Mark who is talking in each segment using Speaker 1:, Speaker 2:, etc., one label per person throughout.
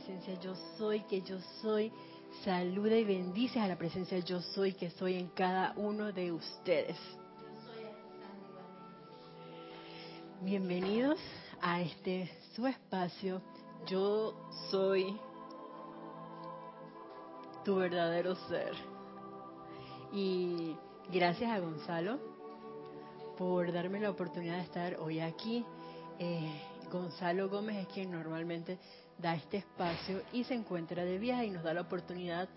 Speaker 1: presencia yo soy, que yo soy. Saluda y bendice a la presencia yo soy, que soy en cada uno de ustedes. Bienvenidos a este su espacio. Yo soy tu verdadero ser. Y gracias a Gonzalo por darme la oportunidad de estar hoy aquí. Eh, Gonzalo Gómez es quien normalmente da este espacio y se encuentra de viaje y nos da la oportunidad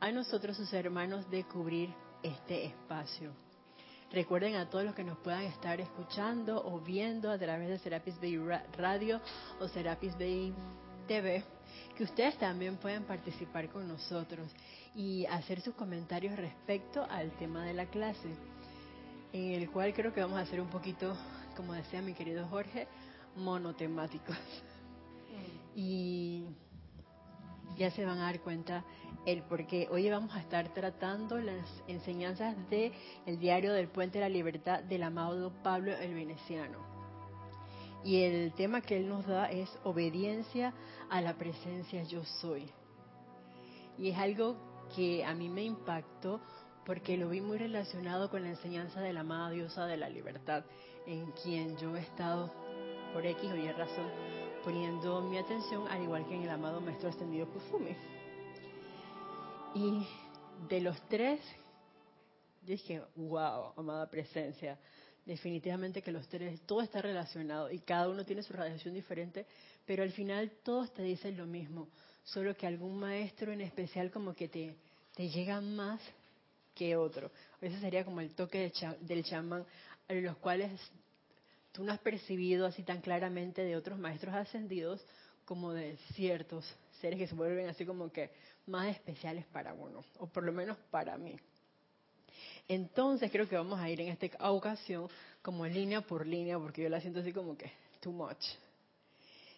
Speaker 1: a nosotros, sus hermanos, de cubrir este espacio. Recuerden a todos los que nos puedan estar escuchando o viendo a través de Serapis Bay Radio o Serapis Bay TV, que ustedes también pueden participar con nosotros y hacer sus comentarios respecto al tema de la clase, en el cual creo que vamos a hacer un poquito, como decía mi querido Jorge, monotemáticos. Y ya se van a dar cuenta el por qué. Hoy vamos a estar tratando las enseñanzas del el diario del Puente de la Libertad del amado Pablo el Veneciano. Y el tema que él nos da es obediencia a la presencia yo soy. Y es algo que a mí me impactó porque lo vi muy relacionado con la enseñanza de la amada diosa de la libertad, en quien yo he estado por X o Y razón poniendo mi atención, al igual que en el amado Maestro Ascendido Kufumi. Y de los tres, dije, wow, amada presencia, definitivamente que los tres, todo está relacionado y cada uno tiene su radiación diferente, pero al final todos te dicen lo mismo, solo que algún maestro en especial como que te, te llega más que otro. Ese sería como el toque del chamán, a los cuales tú no has percibido así tan claramente de otros maestros ascendidos como de ciertos seres que se vuelven así como que más especiales para uno, o por lo menos para mí. Entonces creo que vamos a ir en esta ocasión como línea por línea, porque yo la siento así como que too much.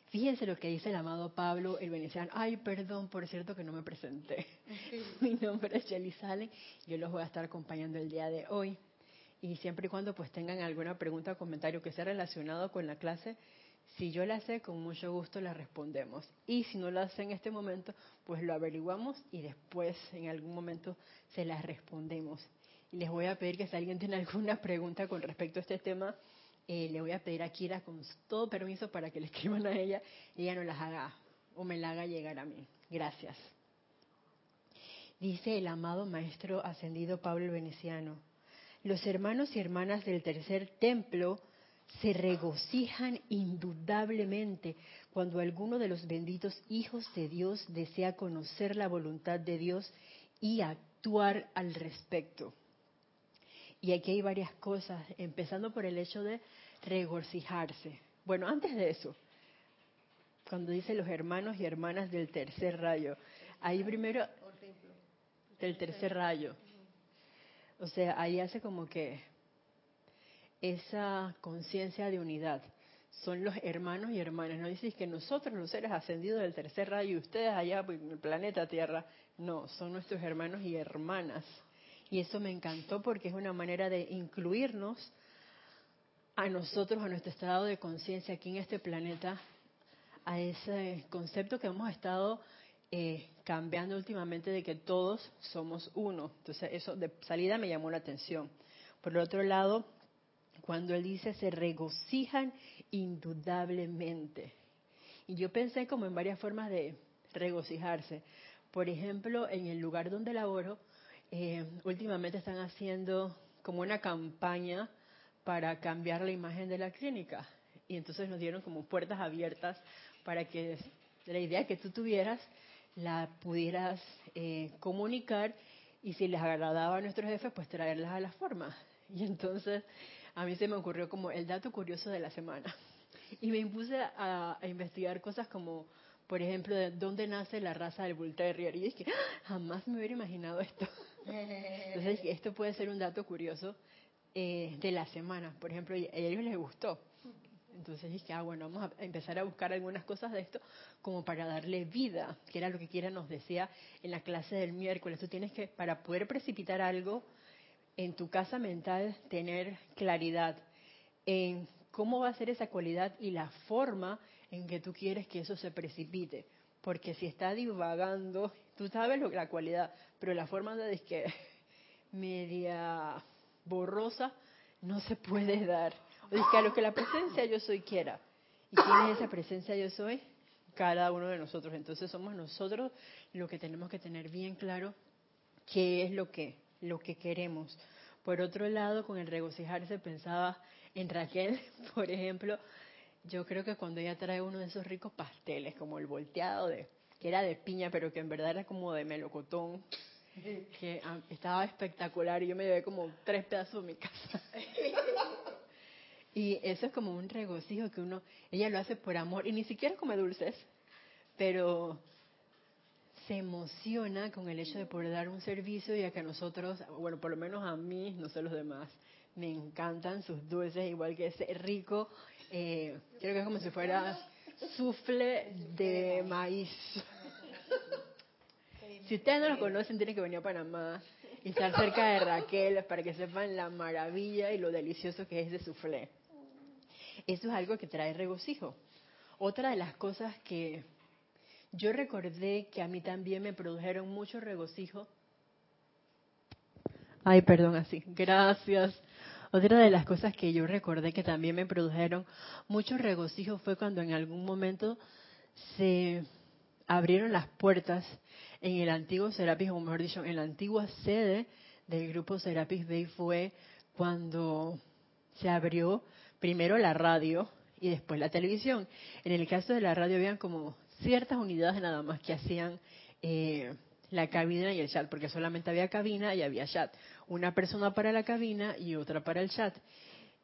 Speaker 1: Fíjense lo que dice el amado Pablo, el veneciano. Ay, perdón, por cierto que no me presenté. Mi nombre es Shelly Salen. Yo los voy a estar acompañando el día de hoy y siempre y cuando pues tengan alguna pregunta o comentario que sea relacionado con la clase, si yo la sé, con mucho gusto la respondemos. Y si no la sé en este momento, pues lo averiguamos y después en algún momento se las respondemos. Y les voy a pedir que si alguien tiene alguna pregunta con respecto a este tema, eh, le voy a pedir a Kira con todo permiso para que le escriban a ella y ella no las haga o me la haga llegar a mí. Gracias. Dice el amado Maestro Ascendido Pablo Veneciano los hermanos y hermanas del tercer templo se regocijan indudablemente cuando alguno de los benditos hijos de Dios desea conocer la voluntad de Dios y actuar al respecto. Y aquí hay varias cosas, empezando por el hecho de regocijarse. Bueno, antes de eso, cuando dice los hermanos y hermanas del tercer rayo, ahí primero del tercer rayo. O sea, ahí hace como que esa conciencia de unidad. Son los hermanos y hermanas. No dices que nosotros, los seres ascendidos del tercer rayo, y ustedes allá en el planeta Tierra. No, son nuestros hermanos y hermanas. Y eso me encantó porque es una manera de incluirnos a nosotros, a nuestro estado de conciencia aquí en este planeta, a ese concepto que hemos estado eh, cambiando últimamente de que todos somos uno. Entonces eso de salida me llamó la atención. Por el otro lado, cuando él dice se regocijan indudablemente. Y yo pensé como en varias formas de regocijarse. Por ejemplo, en el lugar donde laboro, eh, últimamente están haciendo como una campaña para cambiar la imagen de la clínica. Y entonces nos dieron como puertas abiertas para que la idea que tú tuvieras la pudieras eh, comunicar y si les agradaba a nuestros jefes, pues traerlas a la forma. Y entonces a mí se me ocurrió como el dato curioso de la semana. Y me impuse a, investigar cosas como, por ejemplo, de dónde nace la raza del Bull Terrier. Y dije, ah, jamás me hubiera imaginado esto. Entonces, esto puede ser un dato curioso eh, de la semana. Por ejemplo, a ellos les gustó. Entonces dije, ah, bueno, vamos a empezar a buscar algunas cosas de esto como para darle vida, que era lo que Kira nos decía en la clase del miércoles. Tú tienes que, para poder precipitar algo en tu casa mental, tener claridad en cómo va a ser esa cualidad y la forma en que tú quieres que eso se precipite. porque si está divagando, tú sabes lo, la cualidad, pero la forma de es que media borrosa no se puede dar. O es que a lo que la presencia yo soy quiera. ¿Y quién es esa presencia yo soy? Cada uno de nosotros. Entonces somos nosotros lo que tenemos que tener bien claro qué es lo que, lo que queremos. Por otro lado, con el regocijarse pensaba en Raquel, por ejemplo, yo creo que cuando ella trae uno de esos ricos pasteles, como el volteado de que era de piña, pero que en verdad era como de melocotón, que ah, estaba espectacular y yo me llevé como tres pedazos de mi casa. y eso es como un regocijo que uno, ella lo hace por amor y ni siquiera come dulces, pero se emociona con el hecho de poder dar un servicio y a que nosotros, bueno, por lo menos a mí, no sé los demás, me encantan sus dulces, igual que ese rico, eh, creo que es como si fuera sufle de maíz. Si ustedes no lo conocen, tienen que venir a Panamá y estar cerca de Raquel para que sepan la maravilla y lo delicioso que es ese soufflé. Eso es algo que trae regocijo. Otra de las cosas que yo recordé que a mí también me produjeron mucho regocijo. Ay, perdón, así. Gracias. Otra de las cosas que yo recordé que también me produjeron mucho regocijo fue cuando en algún momento se abrieron las puertas en el antiguo Serapis, o mejor dicho, en la antigua sede del grupo Serapis Bay fue cuando se abrió primero la radio y después la televisión. En el caso de la radio habían como ciertas unidades nada más que hacían eh, la cabina y el chat, porque solamente había cabina y había chat. Una persona para la cabina y otra para el chat.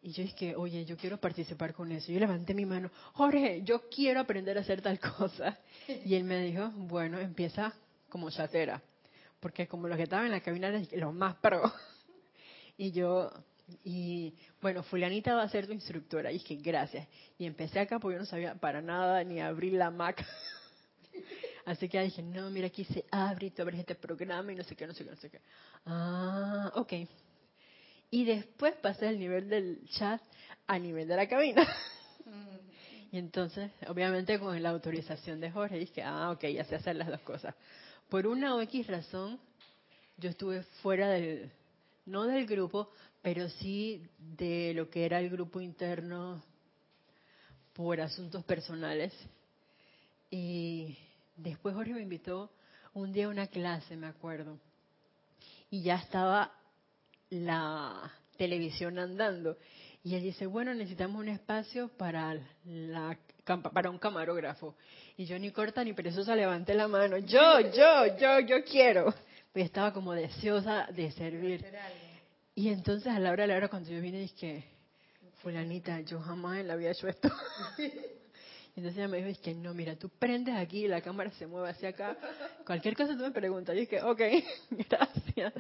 Speaker 1: Y yo dije, oye, yo quiero participar con eso. Yo levanté mi mano, Jorge, yo quiero aprender a hacer tal cosa. Y él me dijo, bueno, empieza como chatera. Porque como los que estaban en la cabina eran los más pro. Y yo, y bueno, fulanita va a ser tu instructora. Y dije, gracias. Y empecé acá porque yo no sabía para nada ni abrir la Mac. Así que dije, no, mira, aquí se abre y tú abres este programa y no sé qué, no sé qué, no sé qué. Ah, ok. Y después pasé del nivel del chat a nivel de la cabina. Y entonces, obviamente con la autorización de Jorge, dije, ah, ok, ya sé hacer las dos cosas. Por una o X razón, yo estuve fuera del, no del grupo, pero sí de lo que era el grupo interno por asuntos personales. Y después Jorge me invitó un día a una clase, me acuerdo. Y ya estaba la televisión andando. Y él dice, bueno, necesitamos un espacio para, la, para un camarógrafo. Y yo ni corta ni perezosa levanté la mano. Yo, yo, yo, yo quiero. Pues estaba como deseosa de servir. Y entonces a la hora de la hora cuando yo vine dije, fulanita, yo jamás en la había hecho esto. entonces ella me dijo, que no, mira, tú prendes aquí y la cámara se mueve hacia acá. Cualquier cosa tú me preguntas. Y dije, ok, gracias.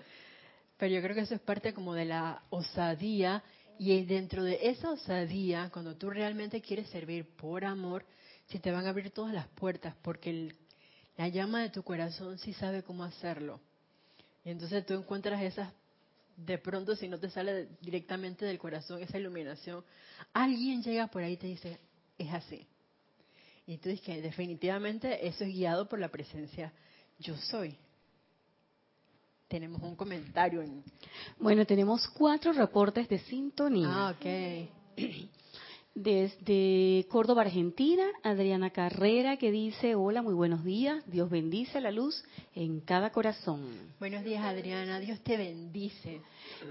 Speaker 1: Pero yo creo que eso es parte como de la osadía y dentro de esa osadía, cuando tú realmente quieres servir por amor, se te van a abrir todas las puertas porque la llama de tu corazón sí sabe cómo hacerlo. Y entonces tú encuentras esas de pronto si no te sale directamente del corazón esa iluminación, alguien llega por ahí y te dice, es así. Y tú dices que definitivamente eso es guiado por la presencia yo soy. Tenemos un comentario. En...
Speaker 2: Bueno, tenemos cuatro reportes de sintonía.
Speaker 1: Ah, ok.
Speaker 2: Desde Córdoba, Argentina, Adriana Carrera que dice, hola, muy buenos días, Dios bendice la luz en cada corazón.
Speaker 1: Buenos días, Adriana, Dios te bendice.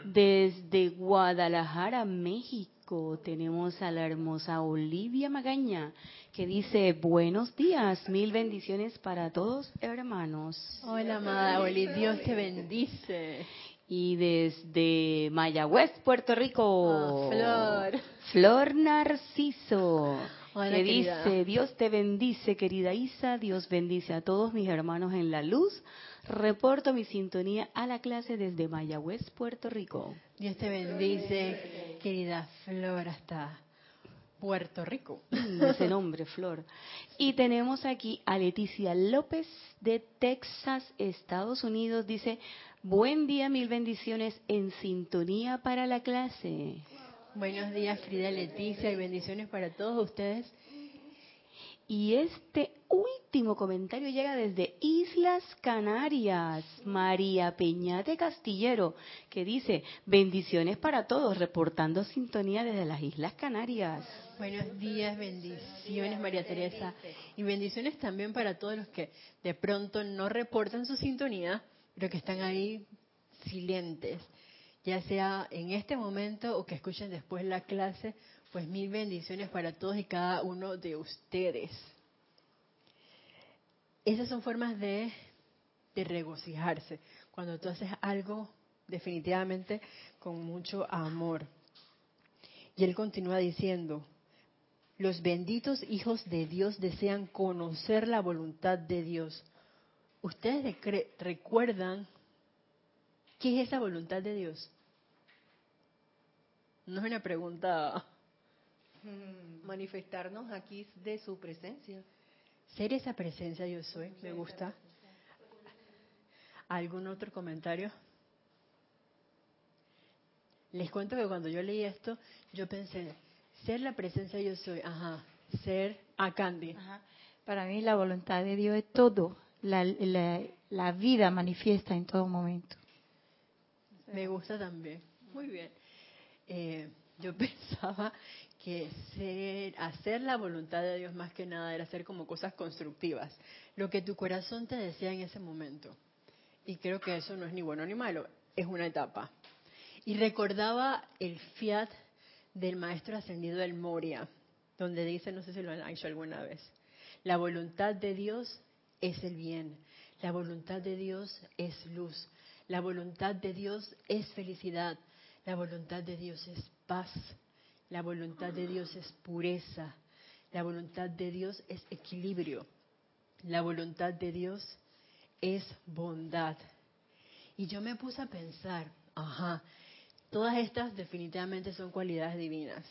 Speaker 2: Desde Guadalajara, México, tenemos a la hermosa Olivia Magaña que dice, buenos días, mil bendiciones para todos, hermanos.
Speaker 1: Hola, amada Olivia, Dios te bendice
Speaker 2: y desde Mayagüez, Puerto Rico.
Speaker 1: Ah, Flor.
Speaker 2: Flor Narciso. que dice, Dios te bendice, querida Isa, Dios bendice a todos mis hermanos en la luz. Reporto mi sintonía a la clase desde Mayagüez, Puerto Rico.
Speaker 1: Dios te bendice, querida Flor, hasta Puerto Rico.
Speaker 2: Mm, ese nombre, Flor. Y tenemos aquí a Leticia López de Texas, Estados Unidos. Dice, Buen día, mil bendiciones en sintonía para la clase.
Speaker 1: Buenos días, querida Leticia, y bendiciones para todos ustedes.
Speaker 2: Y este último comentario llega desde Islas Canarias, María Peñate Castillero, que dice, bendiciones para todos, reportando sintonía desde las Islas Canarias.
Speaker 1: Buenos días, bendiciones María Teresa. Y bendiciones también para todos los que de pronto no reportan su sintonía, pero que están ahí silentes, ya sea en este momento o que escuchen después la clase, pues mil bendiciones para todos y cada uno de ustedes. Esas son formas de, regocijarse, cuando tú haces algo definitivamente con mucho amor. Y él continúa diciendo, los benditos hijos de Dios desean conocer la voluntad de Dios. ¿Ustedes recuerdan qué es esa voluntad de Dios? No es una pregunta.
Speaker 3: Mm, manifestarnos aquí de su presencia.
Speaker 1: Ser esa presencia yo soy, me gusta. ¿Algún otro comentario? Les cuento que cuando yo leí esto, yo pensé, ser la presencia yo soy, ajá, ser a Candy.
Speaker 4: Para mí la voluntad de Dios es todo, la, la, vida manifiesta en todo momento.
Speaker 1: Me gusta también, muy bien. Eh, yo pensaba que hacer la voluntad de Dios más que nada era hacer como cosas constructivas, lo que tu corazón te decía en ese momento. Y creo que eso no es ni bueno ni malo, es una etapa. Y recordaba el fiat del maestro ascendido del Moria, donde dice, no sé si lo han hecho alguna vez, la voluntad de Dios es el bien, la voluntad de Dios es luz, la voluntad de Dios es felicidad, la voluntad de Dios es paz, la voluntad de Dios es pureza, la voluntad de Dios es equilibrio, la voluntad de Dios es bondad. Y yo me puse a pensar, ajá, Todas estas definitivamente son cualidades divinas.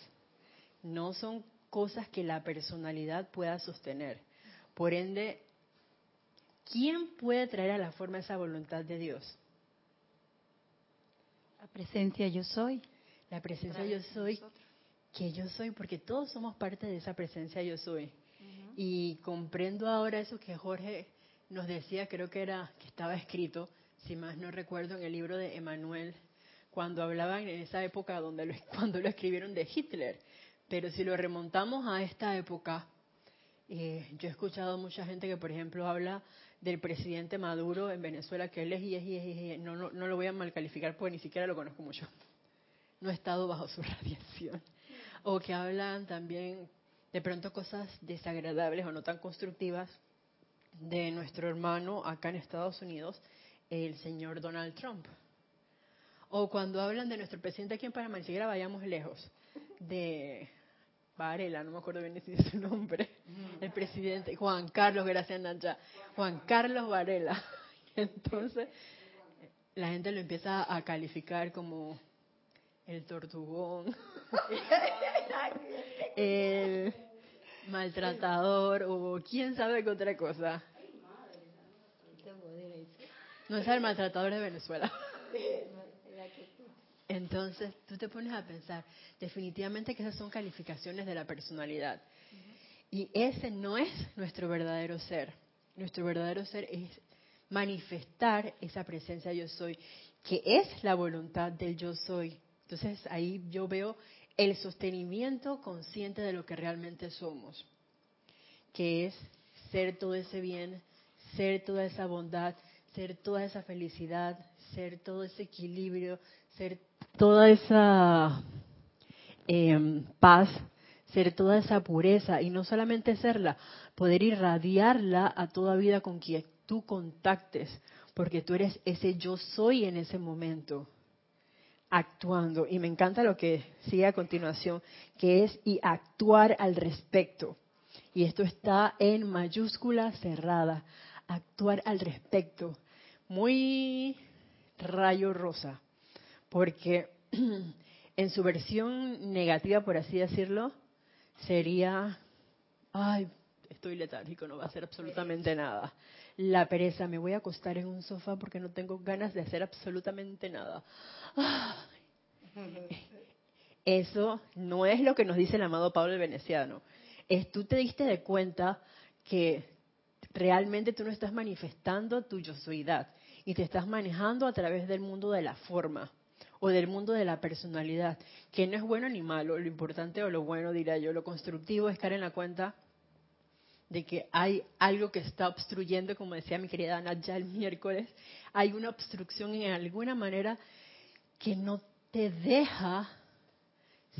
Speaker 1: No son cosas que la personalidad pueda sostener. Por ende, ¿quién puede traer a la forma esa voluntad de Dios?
Speaker 4: La presencia yo soy.
Speaker 1: La presencia yo soy, que yo soy, porque todos somos parte de esa presencia yo soy. Y comprendo ahora eso que Jorge nos decía, creo que era que estaba escrito, si más no recuerdo, en el libro de Emanuel cuando hablaban en esa época donde lo, cuando lo escribieron de Hitler. Pero si lo remontamos a esta época, eh, yo he escuchado mucha gente que, por ejemplo, habla del presidente Maduro en Venezuela, que él es y es y es, y es no, no, no lo voy a malcalificar porque ni siquiera lo conozco mucho. No he estado bajo su radiación. O que hablan también de pronto cosas desagradables o no tan constructivas de nuestro hermano acá en Estados Unidos, el señor Donald Trump. O cuando hablan de nuestro presidente aquí en Panamá, ni siquiera vayamos lejos, de Varela, no me acuerdo bien de su nombre, el presidente, Juan Carlos, gracias Nancha, Juan Carlos Varela. Entonces, la gente lo empieza a calificar como el tortugón, el maltratador o quién sabe qué otra cosa. No es el maltratador de Venezuela. Entonces, tú te pones a pensar, definitivamente que esas son calificaciones de la personalidad. Y ese no es nuestro verdadero ser. Nuestro verdadero ser es manifestar esa presencia yo soy, que es la voluntad del yo soy. Entonces, ahí yo veo el sostenimiento consciente de lo que realmente somos, que es ser todo ese bien, ser toda esa bondad, ser toda esa felicidad, ser todo ese equilibrio, ser toda esa em, paz, ser toda esa pureza y no solamente serla, poder irradiarla a toda vida con quien tú contactes, porque tú eres ese yo soy en ese momento actuando. Y me encanta lo que sigue a continuación, que es y actuar al respecto. Y esto está en mayúscula cerrada, actuar al respecto. Muy rayo rosa porque en su versión negativa, por así decirlo, sería, ay, estoy letárgico, no va a hacer absolutamente nada. La pereza, me voy a acostar en un sofá porque no tengo ganas de hacer absolutamente nada. Eso no es lo que nos dice el amado Pablo el Veneciano. Es, tú te diste de cuenta que realmente tú no estás manifestando tu yo soidad y te estás manejando a través del mundo de la forma o del mundo de la personalidad, que no es bueno ni malo, lo importante o lo bueno, diría yo, lo constructivo es caer en la cuenta de que hay algo que está obstruyendo, como decía mi querida Ana ya el miércoles, hay una obstrucción en alguna manera que no te deja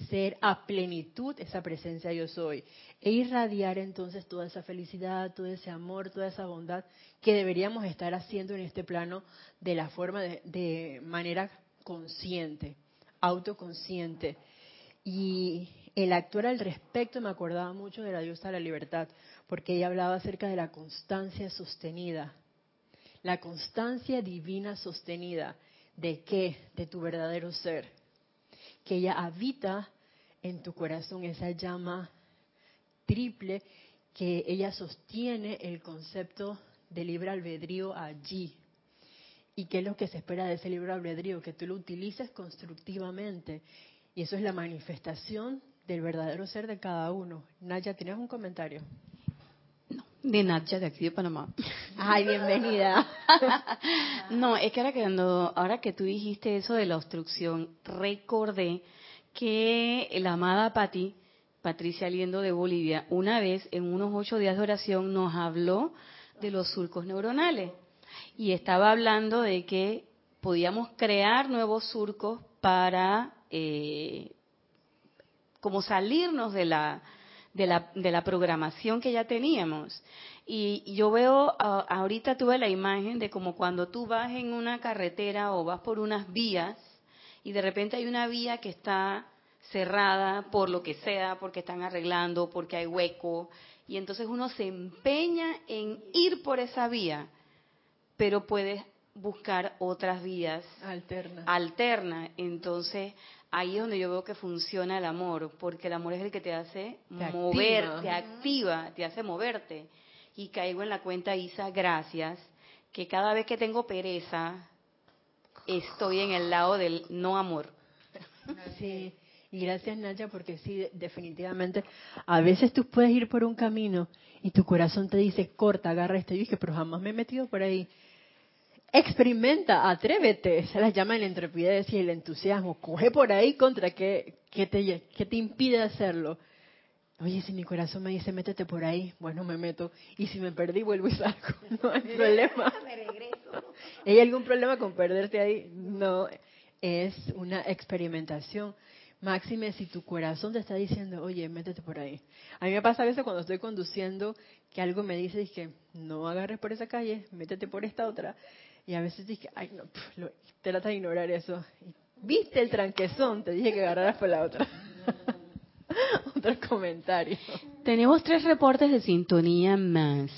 Speaker 1: ser a plenitud esa presencia yo soy e irradiar entonces toda esa felicidad, todo ese amor, toda esa bondad que deberíamos estar haciendo en este plano de la forma de, de manera consciente, autoconsciente. Y el actuar al respecto me acordaba mucho de la diosa de la libertad, porque ella hablaba acerca de la constancia sostenida, la constancia divina sostenida. ¿De qué? De tu verdadero ser. Que ella habita en tu corazón, esa llama triple, que ella sostiene el concepto de libre albedrío allí. ¿Y qué es lo que se espera de ese libre albedrío? Que tú lo utilices constructivamente. Y eso es la manifestación del verdadero ser de cada uno. Naya, ¿tienes un comentario?
Speaker 2: de Nacha de aquí de Panamá.
Speaker 1: Ay, bienvenida.
Speaker 2: no, es que ahora que, ahora que tú dijiste eso de la obstrucción, recordé que la amada Patti, Patricia Liendo de Bolivia, una vez en unos ocho días de oración nos habló de los surcos neuronales y estaba hablando de que podíamos crear nuevos surcos para eh, como salirnos de la de la, de la programación que ya teníamos. Y yo veo, ahorita tuve la imagen de como cuando tú vas en una carretera o vas por unas vías y de repente hay una vía que está cerrada por lo que sea, porque están arreglando, porque hay hueco, y entonces uno se empeña en ir por esa vía, pero puedes buscar otras vías
Speaker 1: alternas.
Speaker 2: Alterna. Entonces, ahí es donde yo veo que funciona el amor, porque el amor es el que te hace mover, te activa, te hace moverte. Y caigo en la cuenta, Isa, gracias, que cada vez que tengo pereza, estoy en el lado del no amor.
Speaker 1: Sí, y gracias Naya, porque sí, definitivamente, a veces tú puedes ir por un camino y tu corazón te dice, corta, agarra este, y dije, pero jamás me he metido por ahí experimenta, atrévete, se las llama la intrepidez y el entusiasmo, coge por ahí contra qué, qué, te, qué te impide hacerlo. Oye, si mi corazón me dice métete por ahí, bueno, me meto. Y si me perdí, vuelvo y salgo. No hay problema. ¿Hay algún problema con perderte ahí? No, es una experimentación. Máxime, si tu corazón te está diciendo, oye, métete por ahí. A mí me pasa a veces cuando estoy conduciendo que algo me dice, que no agarres por esa calle, métete por esta otra. Y a veces dije, ay, no, te trata de ignorar eso. ¿Viste el tranquezón? Te dije que agarraras por la otra. Otro comentario.
Speaker 2: Tenemos tres reportes de sintonía más.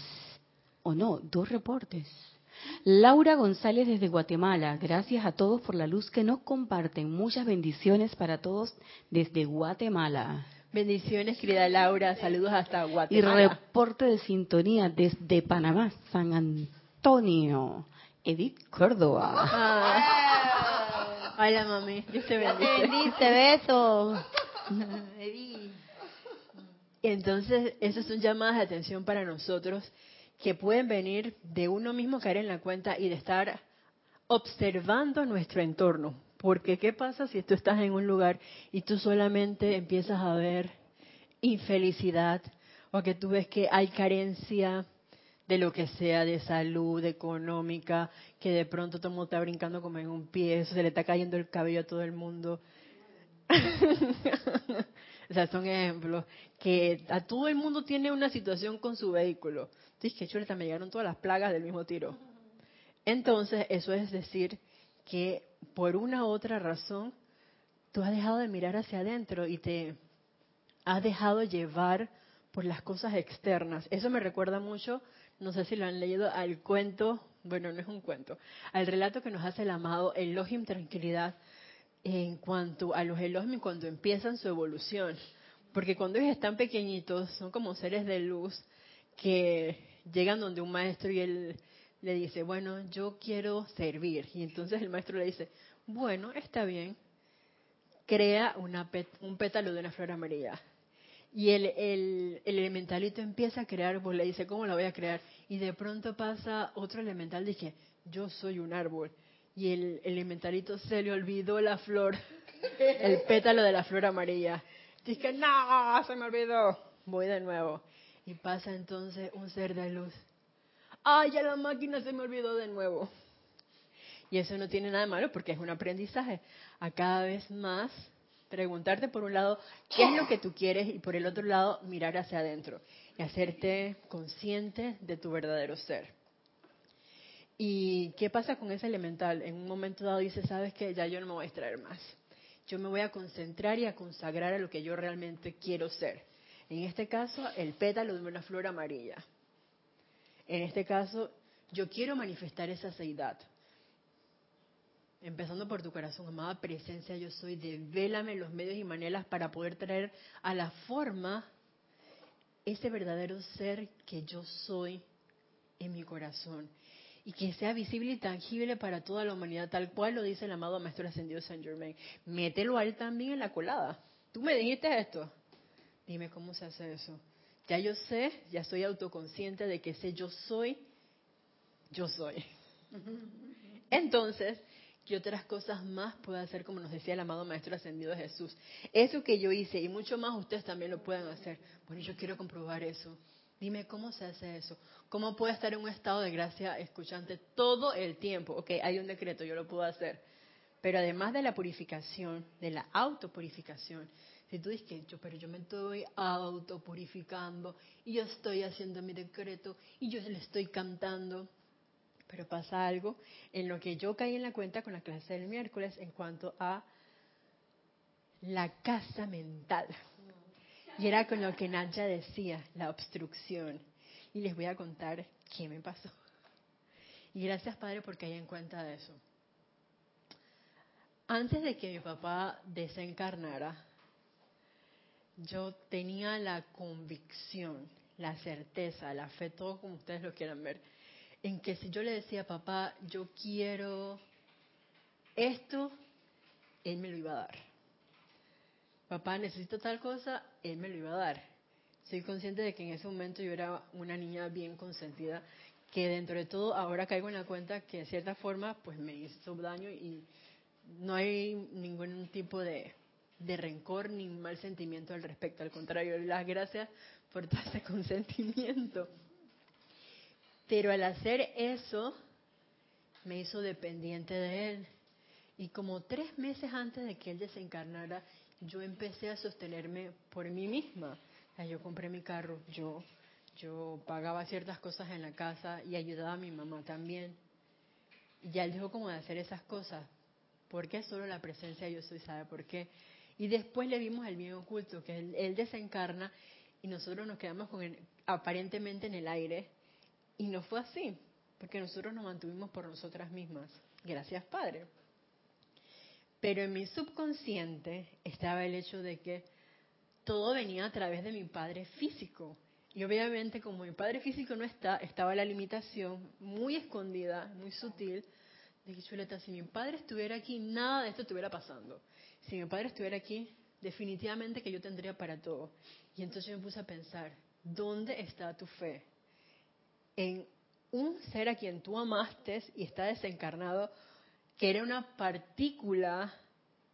Speaker 2: O no, dos reportes. Laura González desde Guatemala. Gracias a todos por la luz que nos comparten. Muchas bendiciones para todos desde Guatemala.
Speaker 1: Bendiciones, querida Laura. Saludos hasta Guatemala.
Speaker 2: Y reporte de sintonía desde Panamá, San Antonio. Edith Córdoba.
Speaker 1: Ah. Hola, mami. Dios te bendice.
Speaker 4: Bendice, beso.
Speaker 1: Edith. Entonces, esas son llamadas de atención para nosotros que pueden venir de uno mismo caer en la cuenta y de estar observando nuestro entorno. Porque, ¿qué pasa si tú estás en un lugar y tú solamente empiezas a ver infelicidad o que tú ves que hay carencia de lo que sea, de salud, económica, que de pronto todo el mundo está brincando como en un pie, se le está cayendo el cabello a todo el mundo. o sea, son ejemplos que a todo el mundo tiene una situación con su vehículo. Entonces, que chuleta, me llegaron todas las plagas del mismo tiro. Entonces, eso es decir que por una u otra razón, tú has dejado de mirar hacia adentro y te has dejado llevar por las cosas externas. Eso me recuerda mucho no sé si lo han leído, al cuento, bueno, no es un cuento, al relato que nos hace el amado Elohim Tranquilidad en cuanto a los Elohim cuando empiezan su evolución. Porque cuando ellos están pequeñitos, son como seres de luz que llegan donde un maestro y él le dice, bueno, yo quiero servir. Y entonces el maestro le dice, bueno, está bien, crea una un pétalo de una flor amarilla. Y el, el, el, elementalito empieza a crear, pues le dice, ¿cómo la voy a crear? Y de pronto pasa otro elemental, dije, yo soy un árbol. Y el, elementalito se le olvidó la flor, el pétalo de la flor amarilla. Dije, no, se me olvidó. Voy de nuevo. Y pasa entonces un ser de luz. ¡Ay, ya la máquina se me olvidó de nuevo! Y eso no tiene nada de malo porque es un aprendizaje. A cada vez más preguntarte por un lado qué es lo que tú quieres y por el otro lado mirar hacia adentro y hacerte consciente de tu verdadero ser. ¿Y qué pasa con ese elemental? En un momento dado dice, sabes que ya yo no me voy a extraer más. Yo me voy a concentrar y a consagrar a lo que yo realmente quiero ser. En este caso, el pétalo de una flor amarilla. En este caso, yo quiero manifestar esa seidad. Empezando por tu corazón, amada presencia, yo soy, devélame los medios y maneras para poder traer a la forma ese verdadero ser que yo soy en mi corazón y que sea visible y tangible para toda la humanidad, tal cual lo dice el amado Maestro Ascendido Saint Germain. Mételo a él también en la colada. Tú me dijiste esto. Dime cómo se hace eso. Ya yo sé, ya soy autoconsciente de que ese yo soy, yo soy. Entonces, ¿qué otras cosas más puedo hacer como nos decía el amado Maestro Ascendido Jesús? Eso que yo hice y mucho más ustedes también lo pueden hacer. Bueno, yo quiero comprobar eso. Dime cómo se hace eso. ¿Cómo puedo estar en un estado de gracia escuchante todo el tiempo? Ok, hay un decreto, yo lo puedo hacer. Pero además de la purificación, de la autopurificación, si tú dices que yo, pero yo me estoy autopurificando y yo estoy haciendo mi decreto y yo le estoy cantando, pero pasa algo en lo que yo caí en la cuenta con la clase del miércoles en cuanto a la casa mental. Y era con lo que Nacha decía, la obstrucción. Y les voy a contar qué me pasó. Y gracias, Padre, porque hay en cuenta de eso. Antes de que mi papá desencarnara, yo tenía la convicción, la certeza, la fe, todo como ustedes lo quieran ver, en que si yo le decía, papá, yo quiero esto, él me lo iba a dar papá, necesito tal cosa, él me lo iba a dar. Soy consciente de que en ese momento yo era una niña bien consentida, que dentro de todo ahora caigo en la cuenta que de cierta forma pues me hizo daño y no hay ningún tipo de, de rencor ni mal sentimiento al respecto. Al contrario, las gracias por todo ese consentimiento. Pero al hacer eso, me hizo dependiente de él. Y como tres meses antes de que él desencarnara, yo empecé a sostenerme por mí misma. yo compré mi carro, yo, yo pagaba ciertas cosas en la casa y ayudaba a mi mamá también. Y ya él dejó como de hacer esas cosas. ¿Por qué solo la presencia yo soy? ¿Sabe por qué? Y después le vimos el bien oculto, que él, desencarna y nosotros nos quedamos con aparentemente en el aire. Y no fue así, porque nosotros nos mantuvimos por nosotras mismas. Gracias, Padre. Pero en mi subconsciente estaba el hecho de que todo venía a través de mi padre físico. Y obviamente como mi padre físico no está, estaba la limitación muy escondida, muy sutil, de que si mi padre estuviera aquí, nada de esto estuviera pasando. Si mi padre estuviera aquí, definitivamente que yo tendría para todo. Y entonces me puse a pensar, ¿dónde está tu fe? En un ser a quien tú amaste y está desencarnado que era una partícula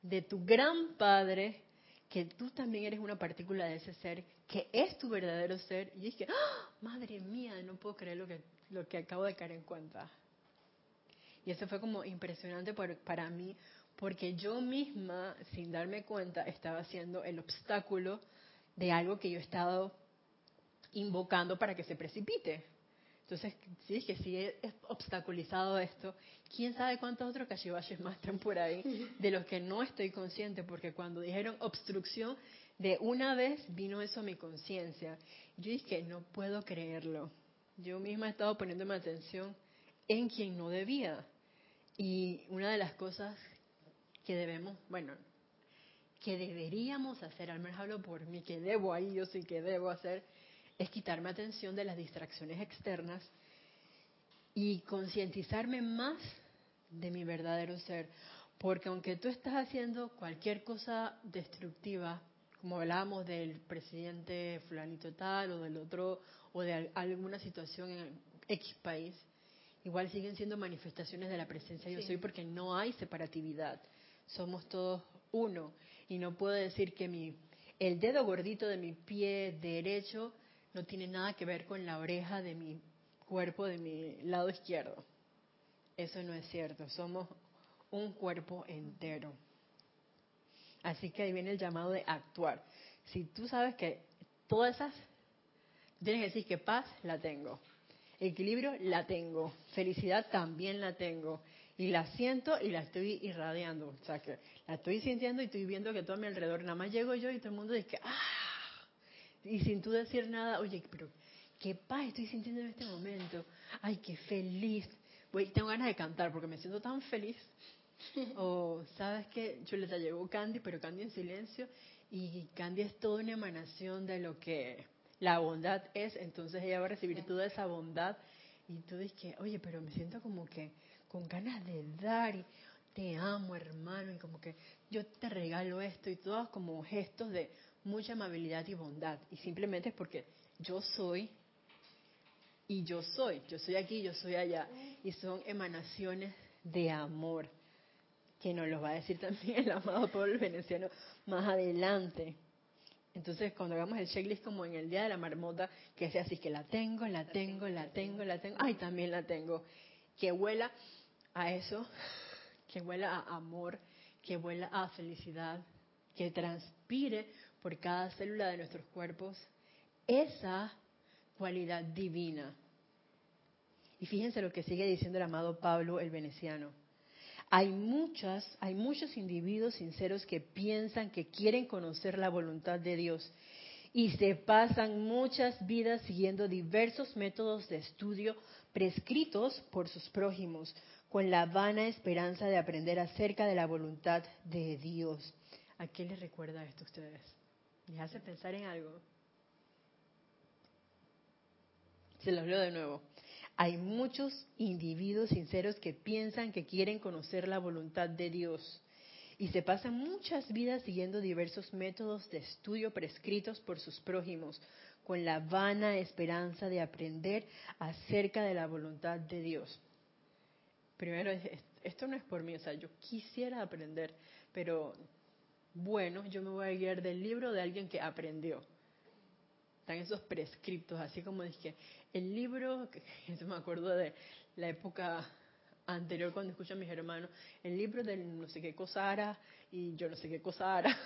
Speaker 1: de tu gran Padre, que tú también eres una partícula de ese ser, que es tu verdadero ser. Y dije, ¡Ah! madre mía, no puedo creer lo que, lo que acabo de caer en cuenta. Y eso fue como impresionante para mí, porque yo misma, sin darme cuenta, estaba siendo el obstáculo de algo que yo he estado invocando para que se precipite. Entonces, sí, que si he obstaculizado esto, quién sabe cuántos otros cachivaches más están por ahí de los que no estoy consciente, porque cuando dijeron obstrucción, de una vez vino eso a mi conciencia. Yo dije, no puedo creerlo. Yo misma he estado poniéndome atención en quien no debía. Y una de las cosas que debemos, bueno, que deberíamos hacer, al menos hablo por mí, que debo ahí, yo sí que debo hacer, es quitarme atención de las distracciones externas y concientizarme más de mi verdadero ser. Porque aunque tú estás haciendo cualquier cosa destructiva, como hablábamos del presidente fulanito tal o del otro, o de alguna situación en X país, igual siguen siendo manifestaciones de la presencia yo soy porque no hay separatividad. Somos todos uno. Y no puedo decir que mi, el dedo gordito de mi pie derecho no tiene nada que ver con la oreja de mi cuerpo de mi lado izquierdo. Eso no es cierto. Somos un cuerpo entero. Así que ahí viene el llamado de actuar. Si tú sabes que todas esas, tienes que decir que paz la tengo, equilibrio la tengo, felicidad también la tengo, y la siento y la estoy irradiando. O sea, que la estoy sintiendo y estoy viendo que todo a mi alrededor, nada más llego yo y todo el mundo dice, ¡ah! Y sin tú decir nada, oye, pero qué paz estoy sintiendo en este momento. Ay, qué feliz. Voy, tengo ganas de cantar porque me siento tan feliz. O, ¿sabes qué? Chuleta llegó Candy, pero Candy en silencio. Y Candy es toda una emanación de lo que la bondad es. Entonces ella va a recibir toda esa bondad. Y tú dices, oye, pero me siento como que con ganas de dar y te amo hermano y como que yo te regalo esto y todos como gestos de mucha amabilidad y bondad y simplemente es porque yo soy y yo soy, yo soy aquí, yo soy allá y son emanaciones de amor que nos los va a decir también el amado pueblo veneciano más adelante. Entonces, cuando hagamos el checklist como en el día de la marmota, que sea así, que la tengo, la tengo, la tengo, la tengo, ay, también la tengo, que huela a eso, que huela a amor, que huela a felicidad, que transpire por cada célula de nuestros cuerpos esa cualidad divina. Y fíjense lo que sigue diciendo el amado Pablo el veneciano. Hay muchas, hay muchos individuos sinceros que piensan que quieren conocer la voluntad de Dios y se pasan muchas vidas siguiendo diversos métodos de estudio prescritos por sus prójimos, con la vana esperanza de aprender acerca de la voluntad de Dios. ¿A qué les recuerda esto a ustedes? ¿Les hace pensar en algo? Se los leo de nuevo. Hay muchos individuos sinceros que piensan que quieren conocer la voluntad de Dios y se pasan muchas vidas siguiendo diversos métodos de estudio prescritos por sus prójimos, con la vana esperanza de aprender acerca de la voluntad de Dios primero, esto no es por mí, o sea, yo quisiera aprender, pero bueno, yo me voy a guiar del libro de alguien que aprendió. Están esos prescriptos, así como dije, el libro, eso me acuerdo de la época anterior cuando escucho a mis hermanos, el libro del no sé qué cosa hará y yo no sé qué cosa hará.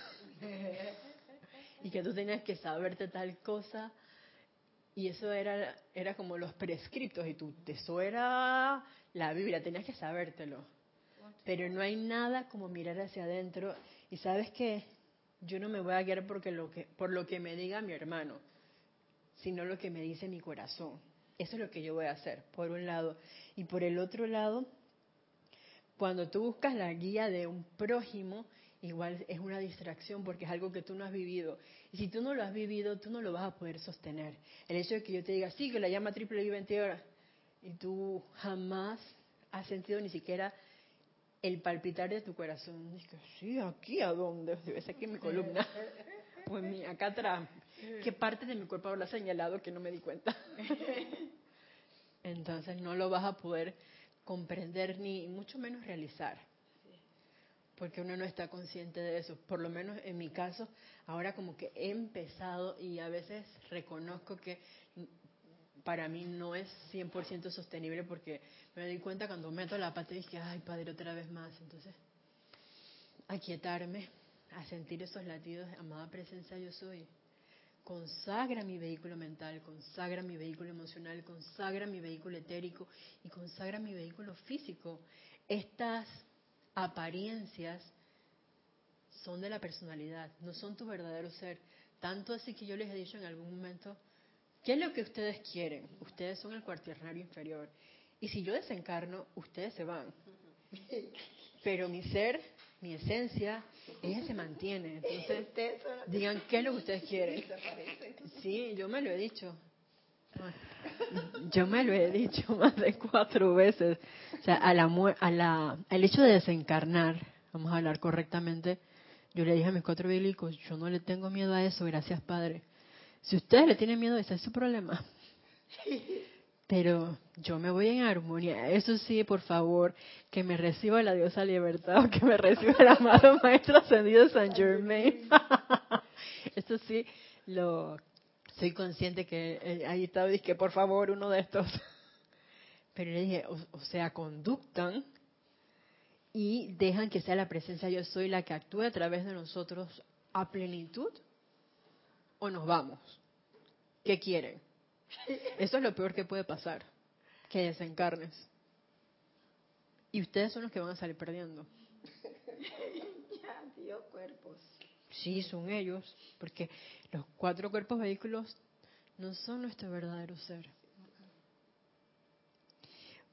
Speaker 1: y que tú tenías que saberte tal cosa. Y eso era, era como los prescriptos, y tú, eso era la Biblia, tenías que sabértelo. Pero no hay nada como mirar hacia adentro y sabes que yo no me voy a guiar porque lo que, por lo que me diga mi hermano, sino lo que me dice mi corazón. Eso es lo que yo voy a hacer, por un lado. Y por el otro lado, cuando tú buscas la guía de un prójimo, igual es una distracción porque es algo que tú no has vivido. Y si tú no lo has vivido, tú no lo vas a poder sostener. El hecho de que yo te diga, sí, que la llama triple y 20 horas, y tú jamás has sentido ni siquiera el palpitar de tu corazón. Dices, sí, aquí, ¿a dónde? Debe ser aquí en mi columna. Pues mi, acá atrás. ¿Qué parte de mi cuerpo habrá señalado que no me di cuenta? Entonces no lo vas a poder comprender ni mucho menos realizar. Porque uno no está consciente de eso. Por lo menos en mi caso, ahora como que he empezado y a veces reconozco que para mí no es 100% sostenible porque me doy cuenta cuando meto la pata y dije, ay, padre, otra vez más. Entonces, aquietarme, a sentir esos latidos amada presencia yo soy. Consagra mi vehículo mental, consagra mi vehículo emocional, consagra mi vehículo etérico y consagra mi vehículo físico. Estas apariencias son de la personalidad, no son tu verdadero ser. Tanto así que yo les he dicho en algún momento, ¿Qué es lo que ustedes quieren? Ustedes son el cuaternario inferior. Y si yo desencarno, ustedes se van. Pero mi ser, mi esencia, ella se mantiene. Entonces, digan qué es lo que ustedes quieren. Sí, yo me lo he dicho. Yo me lo he dicho más de cuatro veces. O sea, a la, a la, el hecho de desencarnar, vamos a hablar correctamente, Yo le dije a mis cuatro bíblicos, yo no le tengo miedo a eso, gracias Padre. Si ustedes le tienen miedo, ese es su problema. Pero yo me voy en armonía. Eso sí, por favor, que me reciba la diosa libertad o que me reciba el amado Maestro Ascendido San Germain. Eso sí, lo soy consciente que eh, ahí estaba y que por favor uno de estos. Pero le dije, o, sea, conductan y dejan que sea la presencia yo soy la que actúe a través de nosotros a plenitud o nos vamos. ¿Qué quieren? Eso es lo peor que puede pasar, que desencarnes. Y ustedes son los que van a salir perdiendo.
Speaker 4: ya, dio cuerpos.
Speaker 1: Sí, son ellos, porque los cuatro cuerpos vehículos no son nuestro verdadero ser.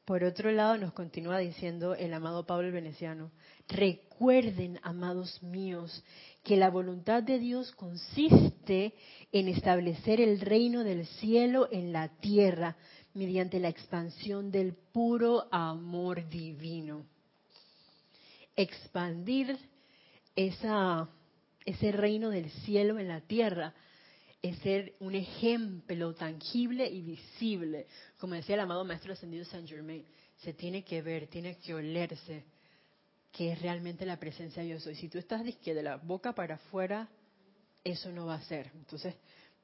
Speaker 1: Por otro lado, nos continúa diciendo el amado Pablo el Veneciano, recuerden, amados míos, que la voluntad de Dios consiste en establecer el reino del cielo en la tierra mediante la expansión del puro amor divino. Expandir ese reino del cielo en la tierra es ser un ejemplo tangible y visible. Como decía el amado Maestro Ascendido Saint Germain, se tiene que ver, tiene que olerse que es realmente la presencia de yo soy. Si tú estás de la boca para afuera, eso no va a ser. Entonces,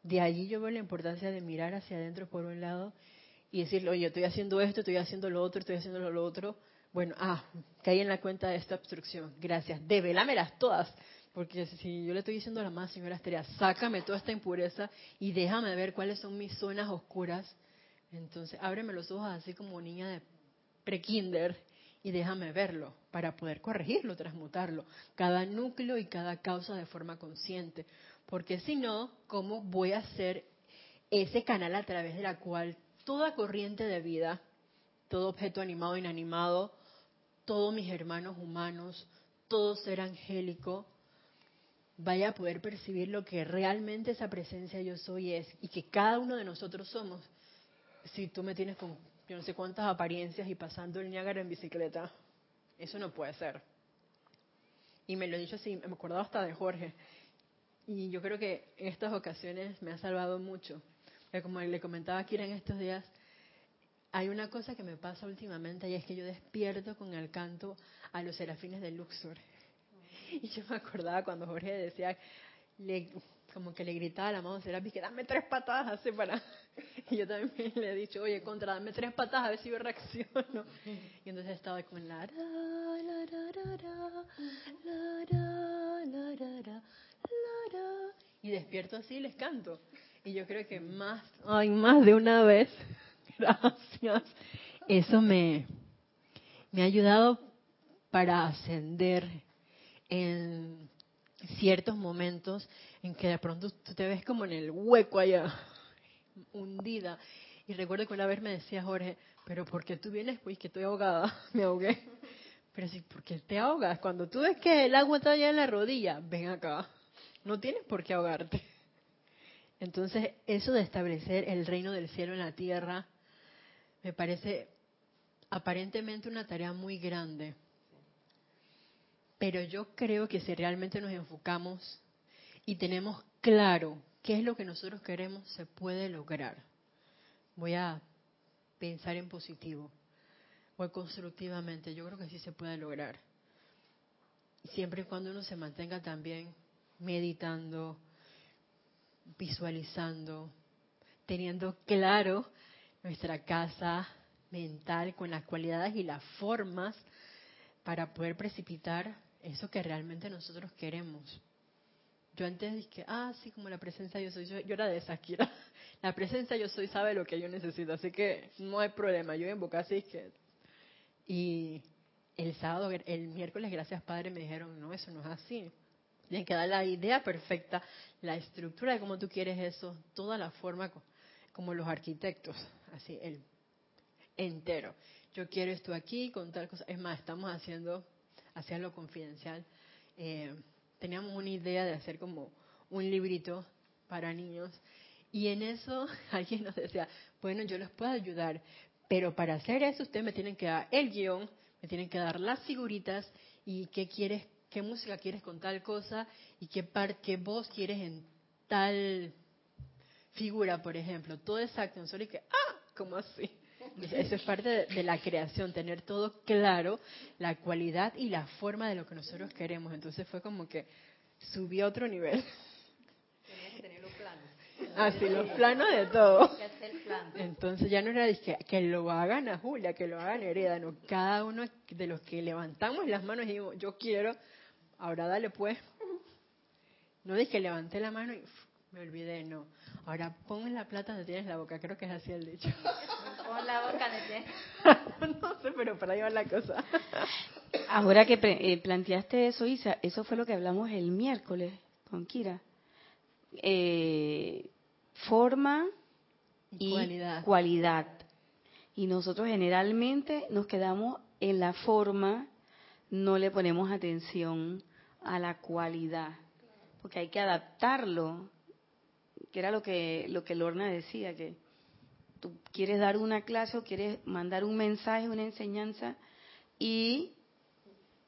Speaker 1: de allí yo veo la importancia de mirar hacia adentro por un lado y decirle, oye, estoy haciendo esto, estoy haciendo lo otro, estoy haciendo lo otro. Bueno, ah, caí en la cuenta de esta obstrucción. Gracias. Develámelas todas. Porque si yo le estoy diciendo a la más señora Estrella, sácame toda esta impureza y déjame ver cuáles son mis zonas oscuras. Entonces, ábreme los ojos así como niña de prekinder y déjame verlo para poder corregirlo, transmutarlo, cada núcleo y cada causa de forma consciente. Porque si no, ¿cómo voy a ser ese canal a través de la cual toda corriente de vida, todo objeto animado, inanimado, todos mis hermanos humanos, todo ser angélico, vaya a poder percibir lo que realmente esa presencia yo soy es y que cada uno de nosotros somos. Si tú me tienes con yo no sé cuántas apariencias y pasando el Niágara en bicicleta. Eso no puede ser. Y me lo he dicho así, me acordado hasta de Jorge. Y yo creo que en estas ocasiones me ha salvado mucho. como le comentaba aquí en estos días, hay una cosa que me pasa últimamente y es que yo despierto con el canto a los serafines de Luxor. Y yo me acordaba cuando Jorge decía, le, como que le gritaba a la mano Serapis que dame tres patadas así para... Y yo también le he dicho, oye, contra, dame tres patadas a ver si yo reacciono. Y entonces estaba con la... Y despierto así y les canto. Y yo creo que más, ay, más de una vez, gracias, eso me, me ha ayudado para ascender en ciertos momentos en que de pronto tú te ves como en el hueco allá, hundida. Y recuerdo que una vez me decía Jorge, pero ¿por qué tú vienes? Pues que estoy ahogada, me ahogué. Pero sí, ¿por qué te ahogas? Cuando tú ves que el agua está allá en la rodilla, ven acá. No tienes por qué ahogarte. Entonces, eso de establecer el reino del cielo en la tierra, me parece aparentemente una tarea muy grande. Pero yo creo que si realmente nos enfocamos y tenemos claro qué es lo que nosotros queremos, se puede lograr. Voy a pensar en positivo o constructivamente. Yo creo que sí se puede lograr. Siempre y cuando uno se mantenga también meditando, visualizando, teniendo claro nuestra casa mental con las cualidades y las formas para poder precipitar eso que realmente nosotros queremos. Yo antes dije, ah, sí, como la presencia yo soy, yo, era de esa. La presencia yo soy sabe lo que yo necesito, así que no hay problema. Yo invoqué así que... Y el sábado, el miércoles, gracias Padre, me dijeron, no, eso no es así. Tienen que dar la idea perfecta, la estructura de cómo tú quieres eso, toda la forma como los arquitectos, así, el entero. Yo quiero esto aquí con tal cosa. Es más, estamos haciendo, hacerlo confidencial. Eh, teníamos una idea de hacer como un librito para niños y en eso alguien nos decía, bueno, yo les puedo ayudar, pero para hacer eso ustedes me tienen que dar el guion, me tienen que dar las figuritas y qué quieres qué música quieres con tal cosa y qué, par, qué voz quieres en tal figura, por ejemplo. Todo exacto, y que, ah, ¿cómo así? Eso es parte de, la creación, tener todo claro, la cualidad y la forma de lo que nosotros queremos. Entonces fue como que subí a otro nivel.
Speaker 3: Tenías que tener los planos.
Speaker 1: Ah, sí, los planos de todo. Entonces ya no era que, que lo hagan a Julia, que lo hagan Hereda, no. Cada uno de los que levantamos las manos y digo, yo quiero, ahora dale pues. No dije levanté la mano y me olvidé, no. Ahora pon la plata donde tienes la boca, creo que es así el dicho.
Speaker 4: Pon la boca donde
Speaker 1: No sé, pero para ahí va la cosa.
Speaker 2: Ahora que eh, planteaste eso, Isa, eso fue lo que hablamos el miércoles con Kira. Eh, forma y cualidad. Y nosotros generalmente nos quedamos en la forma, no le ponemos atención a la cualidad, porque hay que adaptarlo, que era lo que lo que Lorna decía, que tú quieres dar una clase o quieres mandar un mensaje, una enseñanza y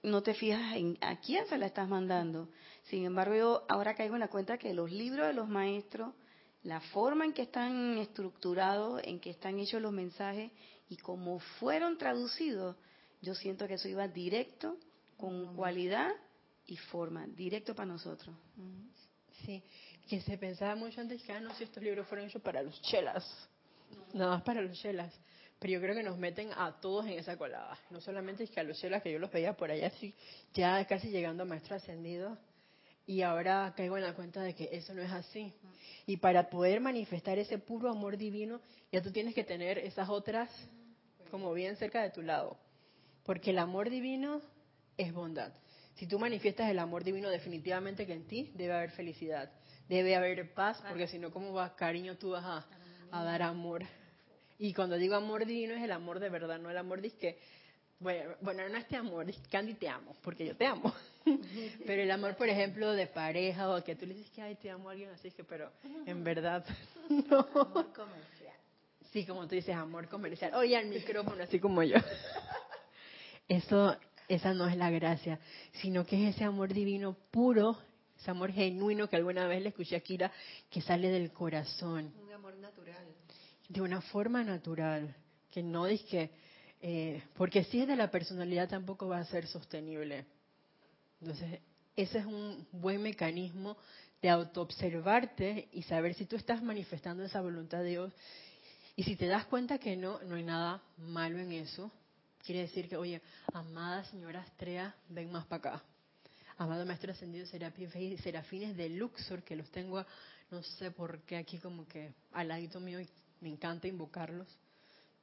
Speaker 2: no te fijas en a quién se la estás mandando. Sin embargo, yo ahora caigo en la cuenta que los libros de los maestros, la forma en que están estructurados, en que están hechos los mensajes y cómo fueron traducidos, yo siento que eso iba directo, con cualidad y forma, directo para nosotros.
Speaker 1: Sí, que se pensaba mucho antes que, ah, no, si estos libros fueron hechos para los chelas, nada más para los chelas. Pero yo creo que nos meten a todos en esa colada. No solamente es que a los chelas que yo los veía por allá, ya casi llegando a maestro ascendido, y ahora caigo en la cuenta de que eso no es así. Y para poder manifestar ese puro amor divino, ya tú tienes que tener esas otras como bien cerca de tu lado. Porque el amor divino es bondad. Si tú manifiestas el amor divino, definitivamente que en ti debe haber felicidad, debe haber paz, porque si no, ¿cómo va cariño tú vas a, a, dar amor? Y cuando digo amor divino es el amor de verdad, no el amor de que, bueno, bueno no este amor, Candy te amo, porque yo te amo. pero el amor, por ejemplo, de pareja o que tú le dices que, ay, te amo a alguien así, que, pero en verdad, no. Amor comercial. Sí, como tú dices, amor comercial. Oye, al micrófono, así como yo. Eso, esa no es la gracia, sino que es ese amor divino puro, ese amor genuino que alguna vez le escuché a Kira, que sale del corazón.
Speaker 3: Un amor natural.
Speaker 1: De una forma natural, que no es que, eh, porque si es de la personalidad tampoco va a ser sostenible. Entonces, ese es un buen mecanismo de autoobservarte y saber si tú estás manifestando esa voluntad de Dios. Y si te das cuenta que no, no hay nada malo en eso, quiere decir que, oye, amada señora Astrea, ven más para acá. Amado Maestro Ascendido Serafines de Luxor, que los tengo, no sé por qué aquí como que al ladito mío y me encanta invocarlos.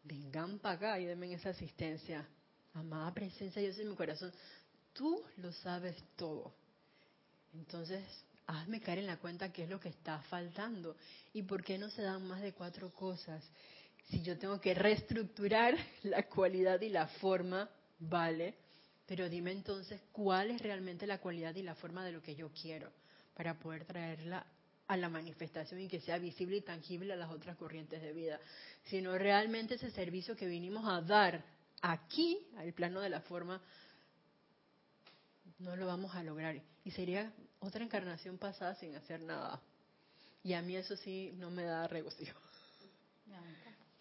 Speaker 1: Vengan para acá y denme esa asistencia. Amada presencia, yo soy mi corazón tú lo sabes todo. Entonces, hazme caer en la cuenta qué es lo que está faltando y por qué no se dan más de cuatro cosas. Si yo tengo que reestructurar la cualidad y la forma, vale, pero dime entonces cuál es realmente la cualidad y la forma de lo que yo quiero para poder traerla a la manifestación y que sea visible y tangible a las otras corrientes de vida, sino realmente ese servicio que vinimos a dar aquí, al plano de la forma, no lo vamos a lograr. Y sería otra encarnación pasada sin hacer nada. Y a mí eso sí no me da regocijo.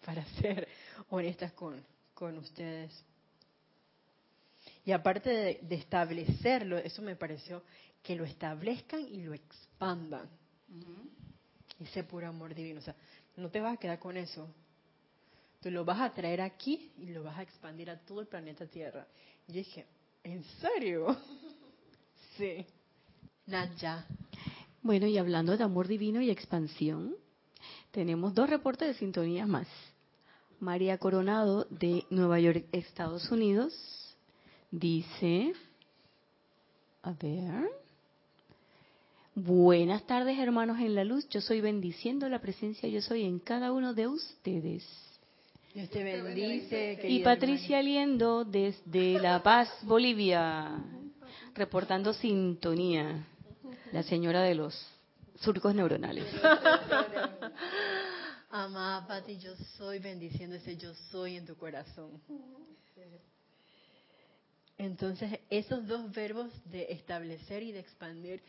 Speaker 1: Para ser honestas con, con ustedes. Y aparte de, establecerlo, eso me pareció que lo establezcan y lo expandan. Ese puro amor divino. O sea, no te vas a quedar con eso. Tú lo vas a traer aquí y lo vas a expandir a todo el planeta Tierra. Y dije, ¿en serio? Sí. Naya.
Speaker 2: Bueno, y hablando de amor divino y expansión, tenemos dos reportes de sintonía más. María Coronado de Nueva York, Estados Unidos, dice, a ver, buenas tardes hermanos en la luz, yo soy bendiciendo la presencia, yo soy en cada uno de ustedes.
Speaker 1: Dios te bendice.
Speaker 2: Y Patricia Liendo desde La Paz, Bolivia reportando sintonía, la señora de los surcos neuronales.
Speaker 1: Amada Pati, yo soy bendiciendo ese yo soy en tu corazón. Entonces, esos dos verbos de establecer y de expandir,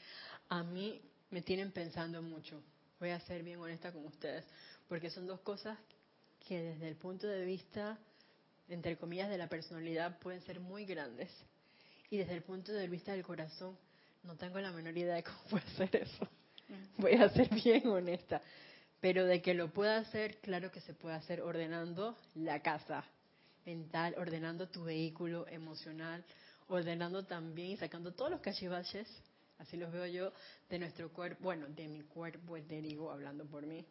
Speaker 1: a mí me tienen pensando mucho. Voy a ser bien honesta con ustedes, porque son dos cosas que desde el punto de vista, entre comillas, de la personalidad pueden ser muy grandes. Y desde el punto de vista del corazón, no tengo la menor idea de cómo puede hacer eso. Voy a ser bien honesta. Pero de que lo pueda hacer, claro que se puede hacer ordenando la casa mental, ordenando tu vehículo emocional, ordenando también y sacando todos los cachivaches, así los veo yo, de nuestro cuerpo, bueno, de mi cuerpo etérico, hablando por mí,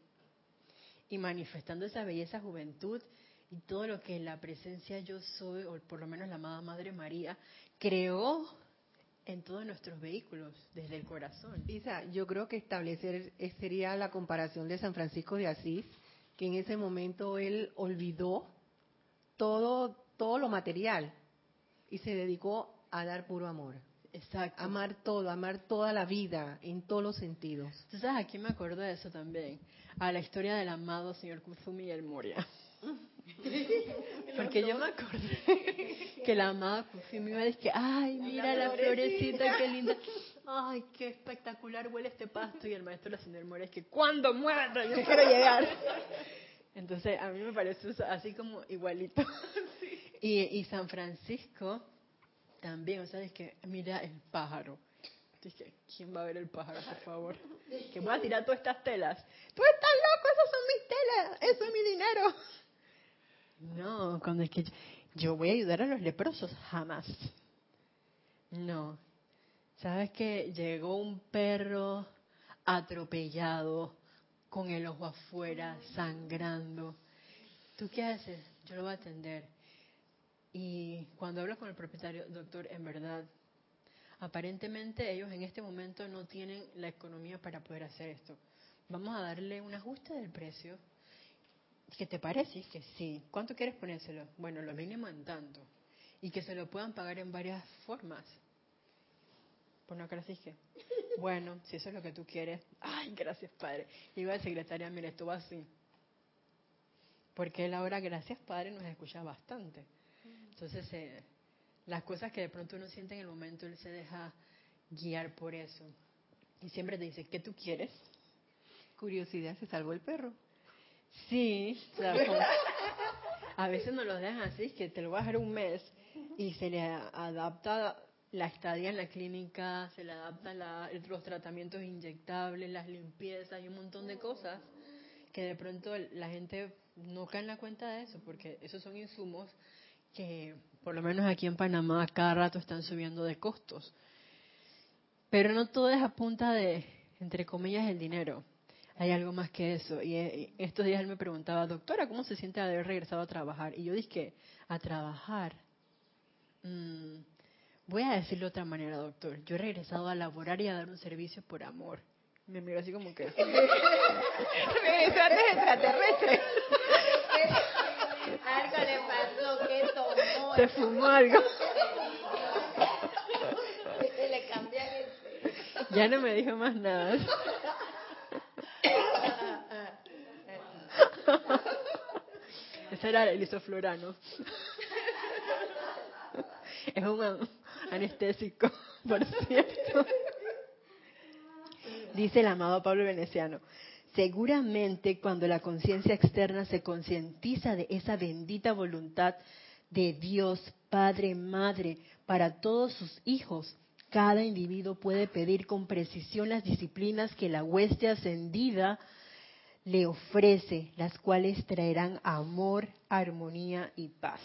Speaker 1: y manifestando esa belleza juventud y todo lo que la presencia yo soy, o por lo menos la amada Madre María, creó en todos nuestros vehículos, desde el corazón.
Speaker 3: Isa, yo creo que establecer sería la comparación de San Francisco de Asís, que en ese momento él olvidó todo, todo lo material y se dedicó a dar puro amor.
Speaker 1: Exacto.
Speaker 3: Amar todo, amar toda la vida, en todos los sentidos.
Speaker 1: Entonces aquí me acuerdo de eso también, a la historia del amado señor Kuzumi y el Moria. Porque yo me acordé que la amada Kuzumi iba a decir, ay, mira la florecita, qué linda. Ay, qué espectacular huele este pasto. Y el maestro la señora Moria es que, ¿cuándo muerta? Yo quiero llegar. Entonces, a mí me parece así como igualito. Y, y San Francisco también, o sea, es que mira el pájaro. Dije, ¿quién va a ver el pájaro, por favor? Que voy a tirar todas estas telas. Tú estás loco, esas son mis telas, eso es mi dinero. No, cuando es que yo, voy a ayudar a los leprosos, jamás. No. ¿Sabes que llegó un perro atropellado con el ojo afuera, sangrando? ¿Tú qué haces? Yo lo voy a atender. Y cuando hablo con el propietario, doctor, en verdad, aparentemente ellos en este momento no tienen la economía para poder hacer esto. Vamos a darle un ajuste del precio. ¿Qué te parece? Que sí. ¿Cuánto quieres ponérselo? Bueno, lo mínimo en tanto. Y que se lo puedan pagar en varias formas. Por cara así que, bueno, si eso es lo que tú quieres, ay, gracias Padre. Y iba a secretaria, mire, esto va así. Porque él ahora, gracias Padre, nos escucha bastante. Entonces, eh, las cosas que de pronto uno siente en el momento, él se deja guiar por eso. Y siempre te dice, ¿qué tú quieres?
Speaker 3: Curiosidad, se salvó el perro.
Speaker 1: Sí, a veces nos lo dejan así, que te lo vas a dejar un mes y se le adapta la estadía en la clínica, se le adaptan los tratamientos inyectables, las limpiezas y un montón de cosas que de pronto la gente no cae en la cuenta de eso, porque esos son insumos que por lo menos aquí en Panamá cada rato están subiendo de costos. Pero no todo es a punta de, entre comillas, el dinero. Hay algo más que eso. Y eh, estos días él me preguntaba, doctora, ¿cómo se siente haber regresado a trabajar? Y yo dije, a trabajar. Mm, voy a decirlo de otra manera, doctor. Yo he regresado a laborar y a dar un servicio por amor. Me miro así como que...
Speaker 3: extraterrestre.
Speaker 4: Algo le pasó, que tomó.
Speaker 1: Se fumó algo.
Speaker 4: le cambian el...
Speaker 1: Ya no me dijo más nada. Ese era el isoflorano. Es un anestésico, por cierto. Dice el amado Pablo Veneciano, seguramente cuando la conciencia externa se concientiza de esa bendita voluntad de Dios, Padre, Madre, para todos sus hijos, cada individuo puede pedir con precisión las disciplinas que la hueste ascendida le ofrece, las cuales traerán amor, armonía y paz.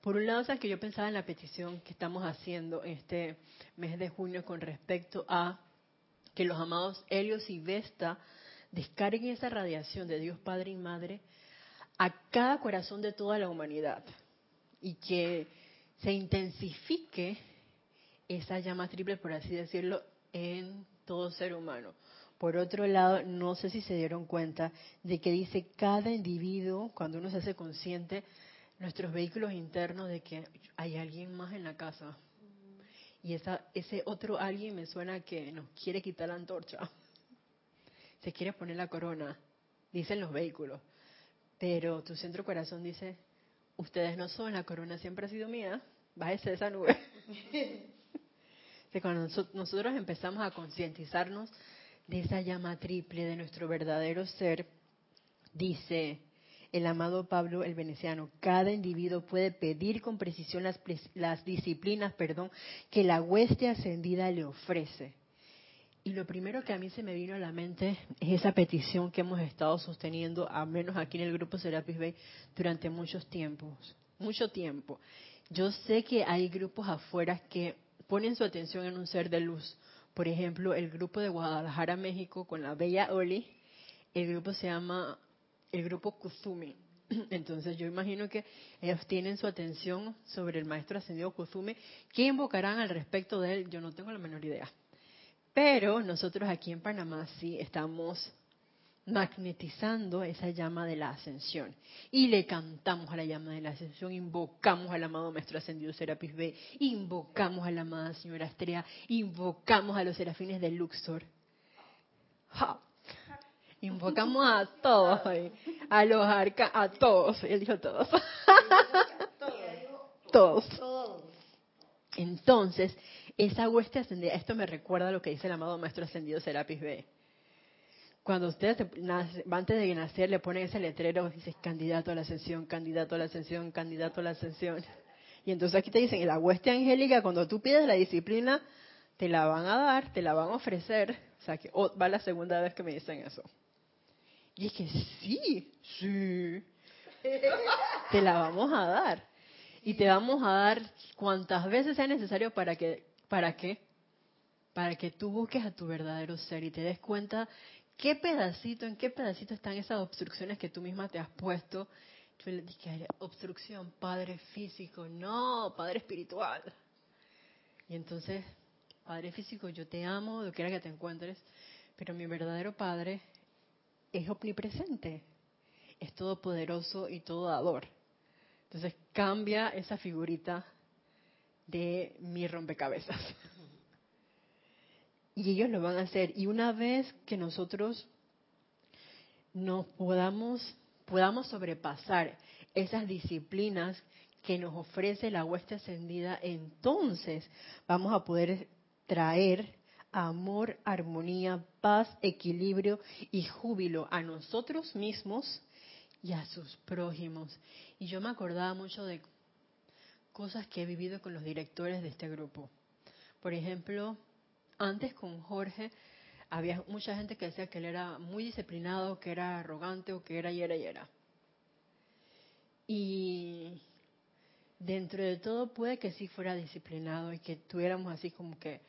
Speaker 1: Por un lado, sabes que yo pensaba en la petición que estamos haciendo este mes de junio con respecto a que los amados Helios y Vesta descarguen esa radiación de Dios Padre y Madre a cada corazón de toda la humanidad y que se intensifique esa llama triple, por así decirlo, en todo ser humano. Por otro lado, no sé si se dieron cuenta de que dice cada individuo, cuando uno se hace consciente, nuestros vehículos internos de que hay alguien más en la casa, y esa, ese otro alguien me suena que nos quiere quitar la antorcha. Se quiere poner la corona, dicen los vehículos. Pero tu centro corazón dice, ustedes no son, la corona siempre ha sido mía, bájese de esa nube. cuando nosotros empezamos a concientizarnos de esa llama triple de nuestro verdadero ser, dice el amado Pablo el veneciano, cada individuo puede pedir con precisión las, las disciplinas, perdón, que la hueste ascendida le ofrece. Y lo primero que a mí se me vino a la mente es esa petición que hemos estado sosteniendo, al menos aquí en el grupo Serapis Bay, durante muchos tiempos, mucho tiempo. Yo sé que hay grupos afuera que ponen su atención en un ser de luz. Por ejemplo, el grupo de Guadalajara, México, con la Bella Oli, el grupo se llama el grupo Kuzumi. Entonces yo imagino que ellos tienen su atención sobre el maestro ascendido Kuzumi. ¿Qué invocarán al respecto de él? Yo no tengo la menor idea. Pero nosotros aquí en Panamá sí estamos magnetizando esa llama de la ascensión. Y le cantamos a la llama de la ascensión, invocamos al amado Maestro Ascendido Serapis B, invocamos a la amada Señora Estrella, invocamos a los serafines de Luxor. Invocamos a todos, a los arca, a todos, él dijo todos. todos. Entonces, esa hueste ascendida, esto me recuerda a lo que dice el amado Maestro Ascendido Serapis B cuando ustedes antes de nacer le ponen ese letrero, dice candidato a la ascensión, candidato a la ascensión, candidato a la ascensión. Y entonces aquí te dicen, la hueste angélica, cuando tú pides la disciplina, te la van a dar, te la van a ofrecer. O sea, que va la segunda vez que me dicen eso. Y es que sí, sí, te la vamos a dar. Y te vamos a dar cuantas veces sea necesario para que, ¿para qué? Para que tú busques a tu verdadero ser y te des cuenta qué pedacito, en qué pedacito están esas obstrucciones que tú misma te has puesto. Yo le dije, obstrucción, padre físico, no, padre espiritual. Y entonces, padre físico, yo te amo, donde quiera que te encuentres, pero mi verdadero padre es omnipresente, es todopoderoso y todo dador. Entonces cambia esa figurita de mi rompecabezas y ellos lo van a hacer. Y una vez que nosotros nos podamos, podamos sobrepasar esas disciplinas que nos ofrece la hueste ascendida, entonces vamos a poder traer amor, armonía, paz, equilibrio y júbilo a nosotros mismos y a sus prójimos. Y yo me acordaba mucho de cosas que he vivido con los directores de este grupo. Por ejemplo, antes con Jorge había mucha gente que decía que él era muy disciplinado, que era arrogante o que era y era y era. Y dentro de todo puede que sí fuera disciplinado y que tuviéramos así como que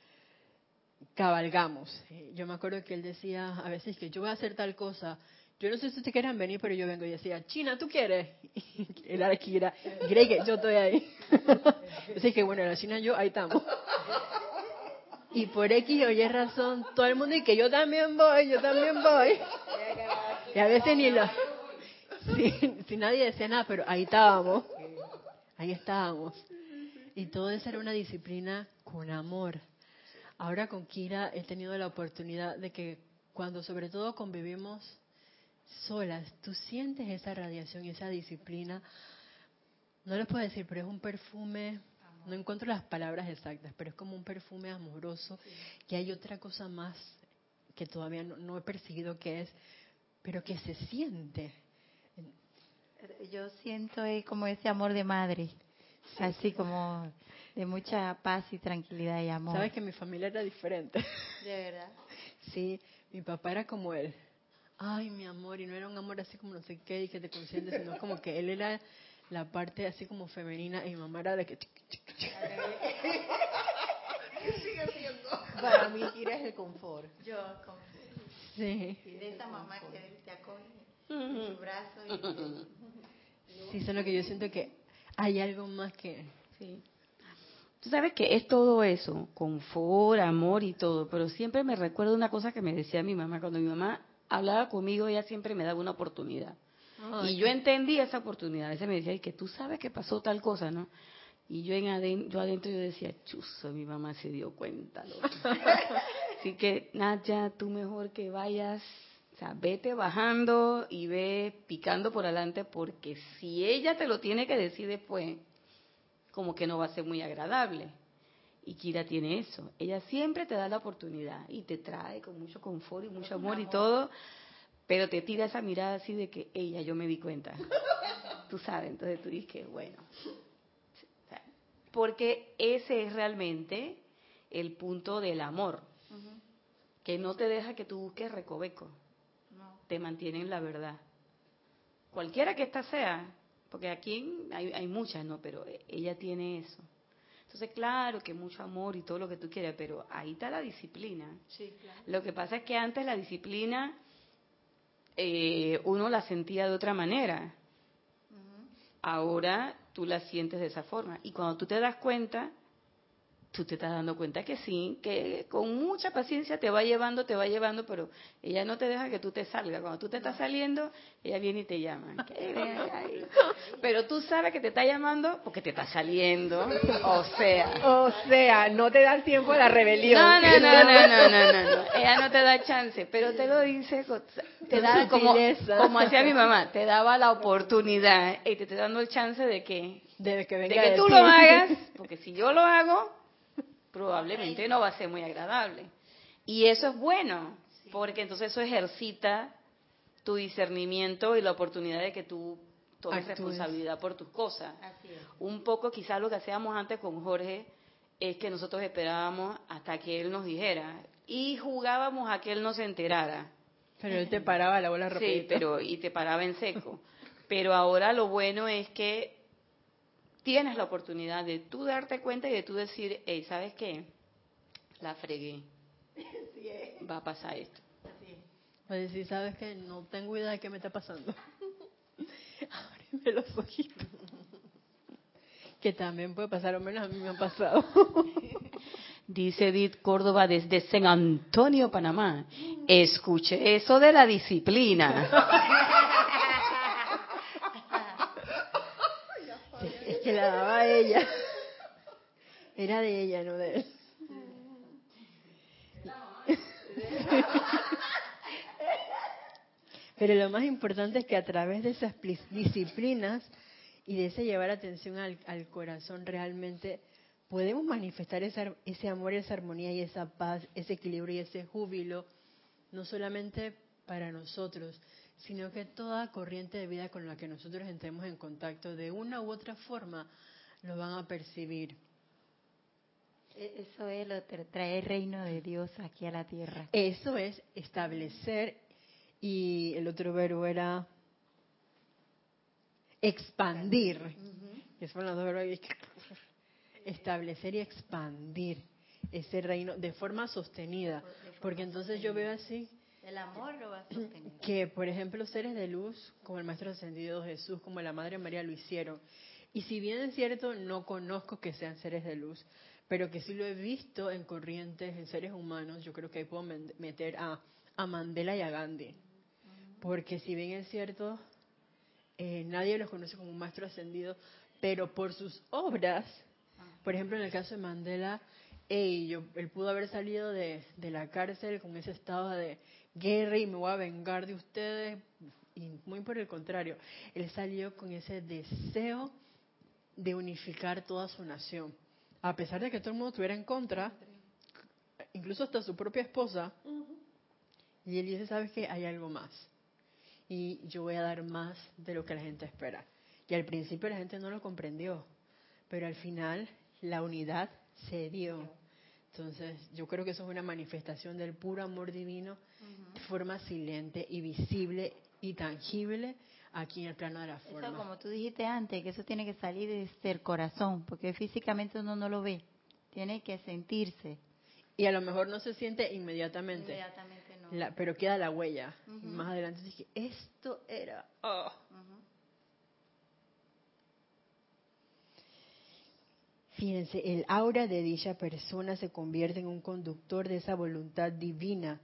Speaker 1: cabalgamos. Yo me acuerdo que él decía a veces que yo voy a hacer tal cosa. Yo no sé si ustedes quieren venir, pero yo vengo y decía, China, ¿tú quieres? Y él aquí era, Greg, yo estoy ahí. Así que bueno, la China yo, ahí estamos y por X o Y razón, todo el mundo y que yo también voy, yo también voy. Y a veces ni lo... Si, nadie decía nada, pero ahí estábamos. Ahí estábamos. Y todo eso era una disciplina con amor. Ahora con Kira he tenido la oportunidad de que cuando sobre todo convivimos solas, tú sientes esa radiación y esa disciplina. No les puedo decir, pero es un perfume no encuentro las palabras exactas, pero es como un perfume amoroso, que hay otra cosa más que todavía no, he percibido que es, pero que se siente.
Speaker 4: Yo siento como ese amor de madre, así como de mucha paz y tranquilidad y amor.
Speaker 1: Sabes que mi familia era diferente.
Speaker 4: De verdad.
Speaker 1: Sí, mi papá era como él. Ay, mi amor, y no era un amor así como no sé qué y que te consiente, sino como que él era la parte así como femenina y mi mamá era de que...
Speaker 3: ¿Qué sigue siendo? Para mí Kira es el confort.
Speaker 4: Yo, confort.
Speaker 1: Sí.
Speaker 4: Y de esa mamá que te acoge en su brazo. Y...
Speaker 1: Sí, solo que yo siento que hay algo más que... Sí.
Speaker 2: Tú sabes que es todo eso, confort, amor y todo, pero siempre me recuerdo una cosa que me decía mi mamá. Cuando mi mamá hablaba conmigo, ella siempre me daba una oportunidad y yo entendí esa oportunidad. A veces me decía, que tú sabes que pasó tal cosa, ¿no? Y yo, en adentro, yo adentro yo decía, chuzo, mi mamá se dio cuenta. Así que, Nadia, tú mejor que vayas, o sea, vete bajando y ve picando por adelante, porque si ella te lo tiene que decir después, como que no va a ser muy agradable. Y Kira tiene eso. Ella siempre te da la oportunidad y te trae con mucho confort y mucho amor y todo, pero te tira esa mirada así de que ella, yo me di cuenta. tú sabes, entonces tú dices que, bueno. Porque ese es realmente el punto del amor, que no te deja que tú busques recoveco, te mantiene en la verdad. Cualquiera que ésta sea, porque aquí hay, hay muchas, ¿no? Pero ella tiene eso. Entonces, claro que mucho amor y todo lo que tú quieras, pero ahí está la disciplina. Lo que pasa es que antes la disciplina eh, uno la sentía de otra manera. Ahora tú la sientes de esa forma. Y cuando tú te das cuenta, tú te estás dando cuenta que sí, que con mucha paciencia te va llevando, te va llevando, pero ella no te deja que tú te salgas. Cuando tú te estás saliendo, ella viene y te llama. Pero tú sabes que te está llamando porque te está saliendo. O sea.
Speaker 3: O sea, no te da tiempo a la rebelión.
Speaker 2: No, no, no, no, no, no, no, Ella no te da chance, pero te lo dice, te da como, como hacía mi mamá, te daba la oportunidad y te está dando el chance de que,
Speaker 3: de que,
Speaker 2: venga de que tú lo hagas, porque si yo lo hago, probablemente no va a ser muy agradable. Y eso es bueno, porque entonces eso ejercita tu discernimiento y la oportunidad de que tú tomes responsabilidad por tus cosas. Un poco quizás lo que hacíamos antes con Jorge es que nosotros esperábamos hasta que él nos dijera y jugábamos a que él no se enterara.
Speaker 1: Pero él te paraba la bola
Speaker 2: rapidito. Sí, pero y te paraba en seco. Pero ahora lo bueno es que tienes la oportunidad de tú darte cuenta y de tú decir, hey, ¿sabes qué? La fregué. Va a pasar esto.
Speaker 1: Va a decir, ¿sabes qué? No tengo idea de qué me está pasando. Ábreme los ojitos. que también puede pasar, o menos a mí me ha pasado.
Speaker 2: Dice Edith Córdoba desde San Antonio, Panamá. Escuche eso de la disciplina.
Speaker 1: la daba ella. Era de ella, no de él. Pero lo más importante es que a través de esas disciplinas y de ese llevar atención al, corazón realmente podemos manifestar ese amor, esa armonía y esa paz, ese equilibrio y ese júbilo, no solamente para nosotros, sino que toda corriente de vida con la que nosotros entremos en contacto de una u otra forma lo van a percibir.
Speaker 4: E, eso es lo traer el reino de Dios aquí a la tierra.
Speaker 1: Eso es establecer y el otro verbo era expandir. Establecer y expandir ese reino de forma sostenida. Porque entonces yo veo así
Speaker 4: el amor lo va.
Speaker 1: Que, por ejemplo, seres de luz, como el Maestro Ascendido Jesús, como la Madre María lo hicieron. Y si bien es cierto, no conozco que sean seres de luz, pero que sí lo he visto en corrientes, en seres humanos, yo creo que ahí puedo meter a, a Mandela y a Gandhi. Porque si bien es cierto, eh, nadie los conoce como un maestro ascendido, pero por sus obras, por ejemplo en el caso de Mandela, yo, él pudo haber salido de, de, la cárcel con ese estado de guerra y me voy a vengar de ustedes. Y muy por el contrario, él salió con ese deseo de unificar toda su nación. A pesar de que todo el mundo estuviera en contra, incluso hasta su propia esposa, y él dice, ¿sabes qué? Hay algo más. Y yo voy a dar más de lo que la gente espera. Y al principio la gente no lo comprendió, pero al final la unidad se dio. Entonces, yo creo que eso es una manifestación del puro amor divino de forma silente y visible y tangible aquí en el plano de la forma.
Speaker 4: Eso, como tú dijiste antes, que eso tiene que salir desde el corazón, porque físicamente uno no lo ve, tiene que sentirse.
Speaker 1: Y a lo mejor no se siente inmediatamente.
Speaker 4: Inmediatamente no.
Speaker 1: pero queda la huella. Más adelante dije, esto era... Oh. Fíjense, el aura de dicha persona se convierte en un conductor de esa voluntad divina,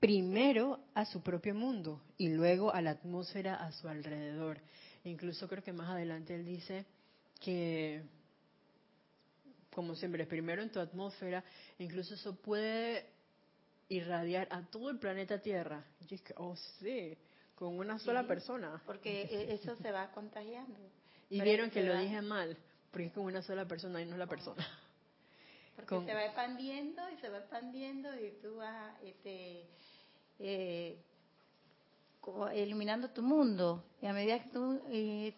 Speaker 1: primero a su propio mundo y luego a la atmósfera a su alrededor. incluso creo que más adelante él dice que, como siempre, primero en tu atmósfera, incluso eso puede irradiar a todo el planeta Tierra. Y es que, oh sí, con una sola persona.
Speaker 4: Porque e-, eso se va contagiando.
Speaker 1: Y vieron que lo dije mal porque es como una sola persona y no es la persona.
Speaker 4: Porque se va expandiendo y se va expandiendo y tú vas este, eh, iluminando tu mundo. Y a medida que tu,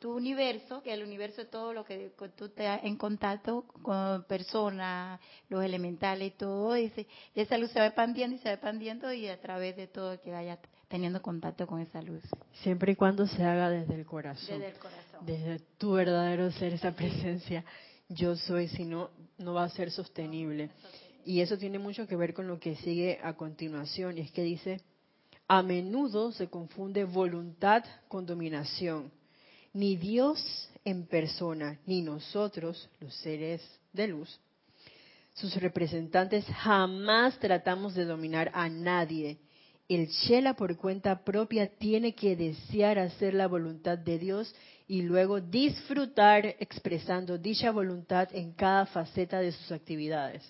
Speaker 4: tu universo, que el universo es todo lo que tú estás en contacto con personas, los elementales y todo, y, esa luz se va expandiendo y se va expandiendo y a través de todo que vaya teniendo contacto con esa luz.
Speaker 1: Siempre y cuando se haga desde el corazón.
Speaker 4: Desde el corazón.
Speaker 1: Desde tu verdadero ser, esa presencia. Yo soy, si no, no va a ser sostenible. Y eso tiene mucho que ver con lo que sigue a continuación. Y es que dice, a menudo se confunde voluntad con dominación. Ni Dios en persona, ni nosotros, los seres de luz, sus representantes, jamás tratamos de dominar a nadie. El Shela por cuenta propia tiene que desear hacer la voluntad de Dios y luego disfrutar expresando dicha voluntad en cada faceta de sus actividades.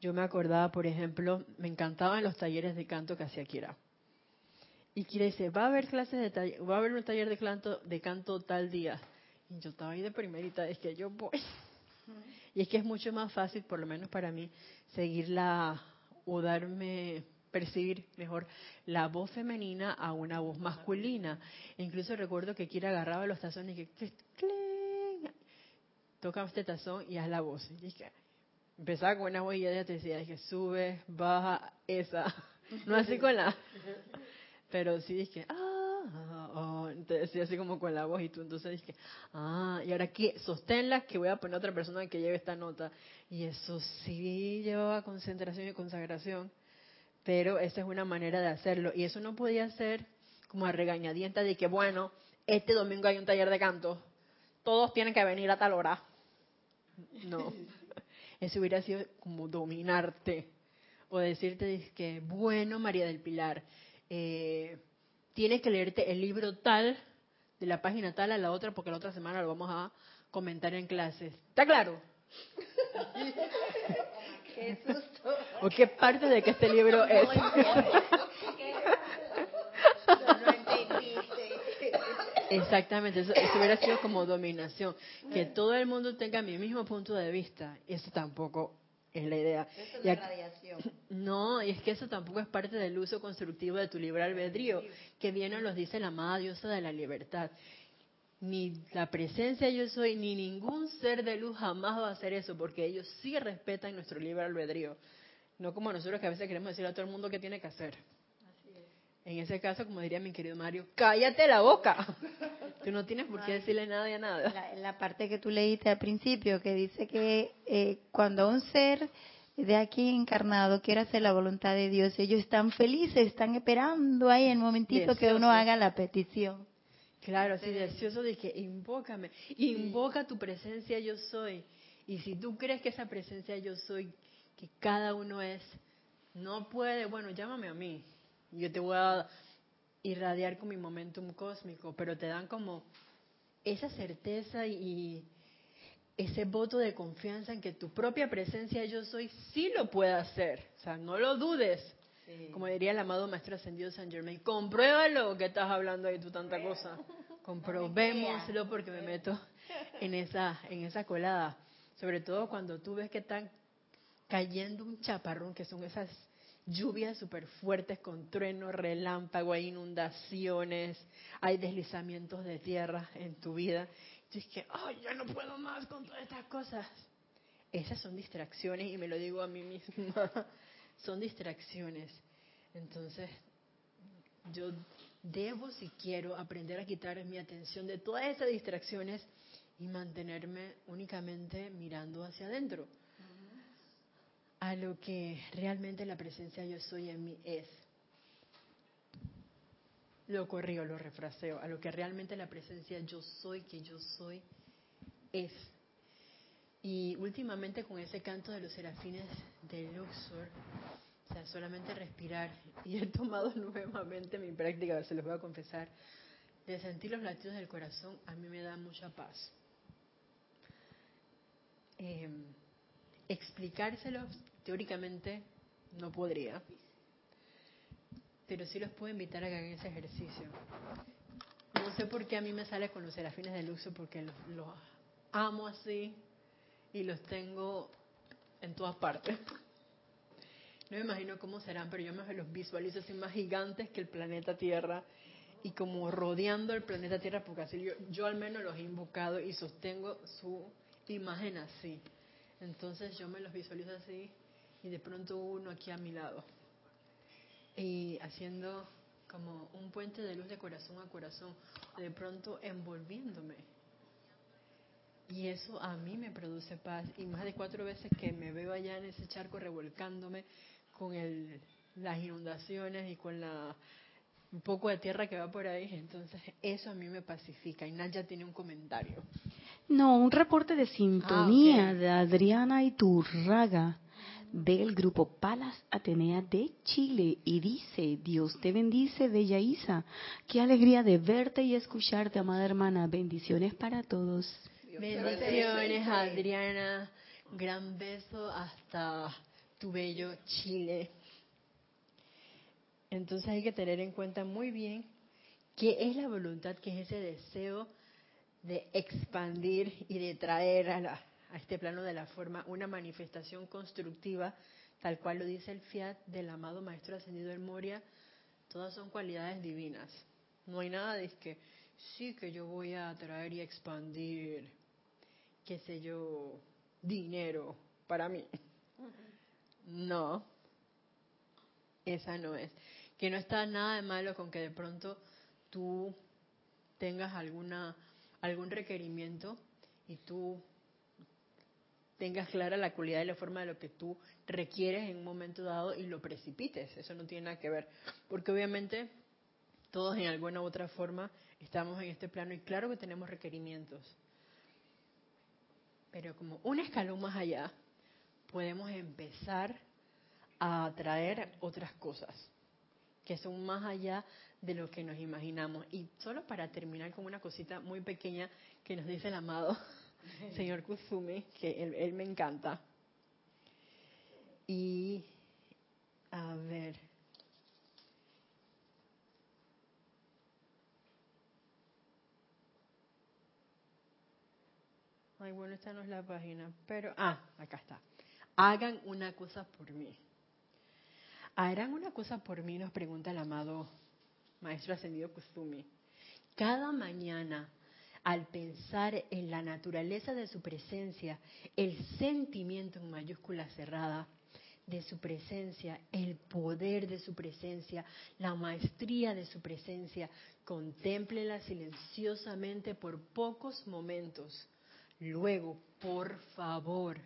Speaker 1: Yo me acordaba, por ejemplo, me encantaban los talleres de canto que hacía Kira y quiere dice, va a haber clases de taller, va a haber un taller de canto, de canto tal día. Y yo estaba ahí de primerita, es que yo voy. Y es que es mucho más fácil, por lo menos para mí, seguirla o darme, percibir mejor la voz femenina a una voz masculina. Incluso recuerdo que Kira agarraba los tazones y que, toca este tazón y haz la voz. Y que, empezaba con una voz y ella te decía, que sube, baja, esa. No así con la pero sí dije, ah, ah, ah, entonces sí, así como con la voz y tú, entonces dije, ah, y ahora aquí, sosténla que voy a poner a otra persona que lleve esta nota. Y eso sí llevaba concentración y consagración, pero esa es una manera de hacerlo. Y eso no podía ser como a regañadienta de que, bueno, este domingo hay un taller de canto, todos tienen que venir a tal hora. No, eso hubiera sido como dominarte o decirte que, bueno, María del Pilar, eh, tienes que leerte el libro tal, de la página tal a la otra, porque la otra semana lo vamos a comentar en clases. ¿Está claro?
Speaker 4: qué susto.
Speaker 1: ¿O qué parte de que este libro es? Exactamente, eso, hubiera sido como dominación. Que todo el mundo tenga mi mismo punto de vista, eso tampoco es la idea.
Speaker 4: es radiación.
Speaker 1: No, y es que eso tampoco es parte del uso constructivo de tu libre albedrío, que bien nos dice la amada diosa de la libertad. Ni la presencia yo soy, ni ningún ser de luz jamás va a hacer eso, porque ellos sí respetan nuestro libre albedrío. No como nosotros que a veces queremos decirle a todo el mundo qué tiene que hacer. En ese caso, como diría mi querido Mario, cállate la boca. Tú no tienes por qué decirle nada a nada.
Speaker 4: La, parte que tú leíste al principio, que dice que eh, cuando un ser de aquí encarnado quiere hacer la voluntad de Dios, ellos están felices, están esperando ahí el momentito que uno haga la petición.
Speaker 1: Claro, deseoso de que invócame, invoca tu presencia yo soy. Y si tú crees que esa presencia yo soy, que cada uno es, no puede, bueno, llámame a mí, yo te voy a irradiar con mi momentum cósmico, pero te dan como esa certeza y ese voto de confianza en que tu propia presencia yo soy sí lo puede hacer. O sea, no lo dudes. Como diría el amado Maestro Ascendido San Germain, compruébalo que estás hablando ahí tú tanta cosa. Comprobémoslo porque me meto en esa, en esa colada. Sobre todo cuando tú ves que están cayendo un chaparrón, que son esas lluvias súper fuertes con trueno, relámpago, hay inundaciones, hay deslizamientos de tierra en tu vida. Y es que, ay, ya no puedo más con todas estas cosas. Esas son distracciones y me lo digo a mí misma, son distracciones. Entonces, yo debo, si quiero, aprender a quitar mi atención de todas esas distracciones y mantenerme únicamente mirando hacia adentro a lo que realmente la presencia yo soy en mí es. Lo corrijo, lo refraseo, a lo que realmente la presencia yo soy, que yo soy, es. Y últimamente con ese canto de los serafines de Luxor, o sea, solamente respirar, y he tomado nuevamente mi práctica, se los voy a confesar, de sentir los latidos del corazón, a mí me da mucha paz. Eh, explicárselos teóricamente no podría, pero sí los puedo invitar a que hagan ese ejercicio. No sé por qué a mí me sale con los serafines de luxo, porque los, amo así y los tengo en todas partes. No me imagino cómo serán, pero yo me los visualizo así más gigantes que el planeta Tierra y como rodeando el planeta Tierra, porque así yo, yo al menos los he invocado y sostengo su imagen así. Entonces yo me los visualizo así y de pronto uno aquí a mi lado. Y haciendo como un puente de luz de corazón a corazón, de pronto envolviéndome. Y eso a mí me produce paz. Y más de cuatro veces que me veo allá en ese charco revolcándome con el, las inundaciones y con la un poco de tierra que va por ahí, entonces eso a mí me pacifica. Y Naya tiene un comentario.
Speaker 2: No, un reporte de sintonía ah, de Adriana Iturraga del grupo Palas Atenea de Chile y dice, Dios te bendice, Bella Isa. Qué alegría de verte y escucharte, amada hermana. Bendiciones para todos.
Speaker 1: Bendiciones, Adriana. Gran beso hasta tu bello Chile. Entonces hay que tener en cuenta muy bien qué es la voluntad, qué es ese deseo de expandir y de traer a, a este plano de la forma una manifestación constructiva, tal cual lo dice el fiat del amado Maestro Ascendido del Moria, todas son cualidades divinas. No hay nada de que sí que yo voy a traer y expandir, qué sé yo, dinero para mí. No, esa no es. Que no está nada de malo con que de pronto tú tengas alguna algún requerimiento y tú tengas clara la cualidad y la forma de lo que tú requieres en un momento dado y lo precipites. Eso no tiene nada que ver. Porque obviamente todos en alguna u otra forma estamos en este plano y claro que tenemos requerimientos. Pero como un escalón más allá, podemos empezar a atraer otras cosas que son más allá de lo que nos imaginamos. Y solo para terminar con una cosita muy pequeña que nos dice el amado señor Kusumi, que él, me encanta. Y, a ver. Ay, bueno, esta no es la página, pero, ah, acá está. Hagan una cosa por mí. ¿Harán una cosa por mí? Nos pregunta el amado Maestro Ascendido Kusumi. Cada mañana, al pensar en la naturaleza de su presencia, el sentimiento en mayúscula cerrada de su presencia, el poder de su presencia, la maestría de su presencia, contémplela silenciosamente por pocos momentos. Luego, por favor,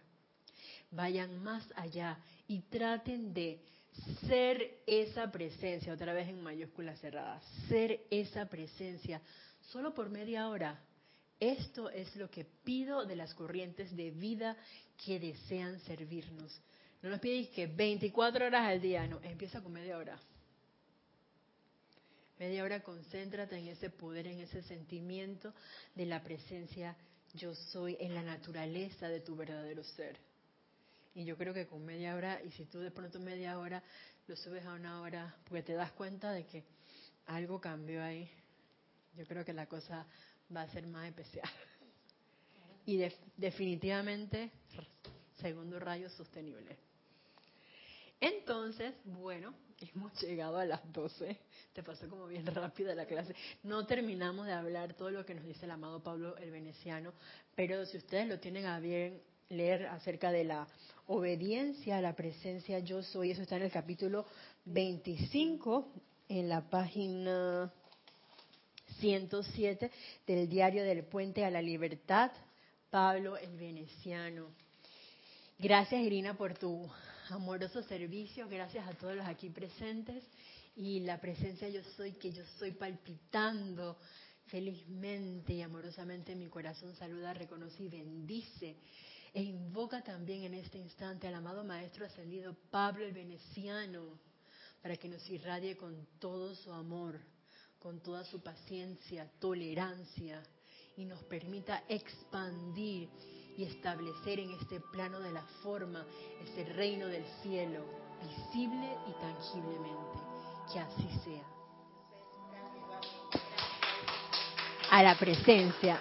Speaker 1: vayan más allá y traten de ser esa presencia, otra vez en mayúsculas cerradas, ser esa presencia solo por media hora. Esto es lo que pido de las corrientes de vida que desean servirnos. No nos pides que 24 horas al día, no, empieza con media hora. Media hora concéntrate en ese poder, en ese sentimiento de la presencia yo soy, en la naturaleza de tu verdadero ser. Y yo creo que con media hora, y si tú de pronto media hora lo subes a una hora, porque te das cuenta de que algo cambió ahí, yo creo que la cosa va a ser más especial. Y definitivamente, segundo rayo sostenible. Entonces, bueno, hemos llegado a las 12. Te pasó como bien rápida la clase. No terminamos de hablar todo lo que nos dice el amado Pablo el Veneciano, pero si ustedes lo tienen a bien leer acerca de la obediencia a la presencia yo soy. Eso está en el capítulo 25, en la página 107 del diario del puente a la libertad, Pablo el Veneciano. Gracias Irina por tu amoroso servicio, gracias a todos los aquí presentes. Y la presencia yo soy que yo estoy palpitando felizmente y amorosamente mi corazón saluda, reconoce y bendice e invoca también en este instante al amado Maestro Ascendido Pablo el Veneciano para que nos irradie con todo su amor, con toda su paciencia, tolerancia y nos permita expandir y establecer en este plano de la forma ese reino del cielo, visible y tangiblemente. Que así sea. A la presencia.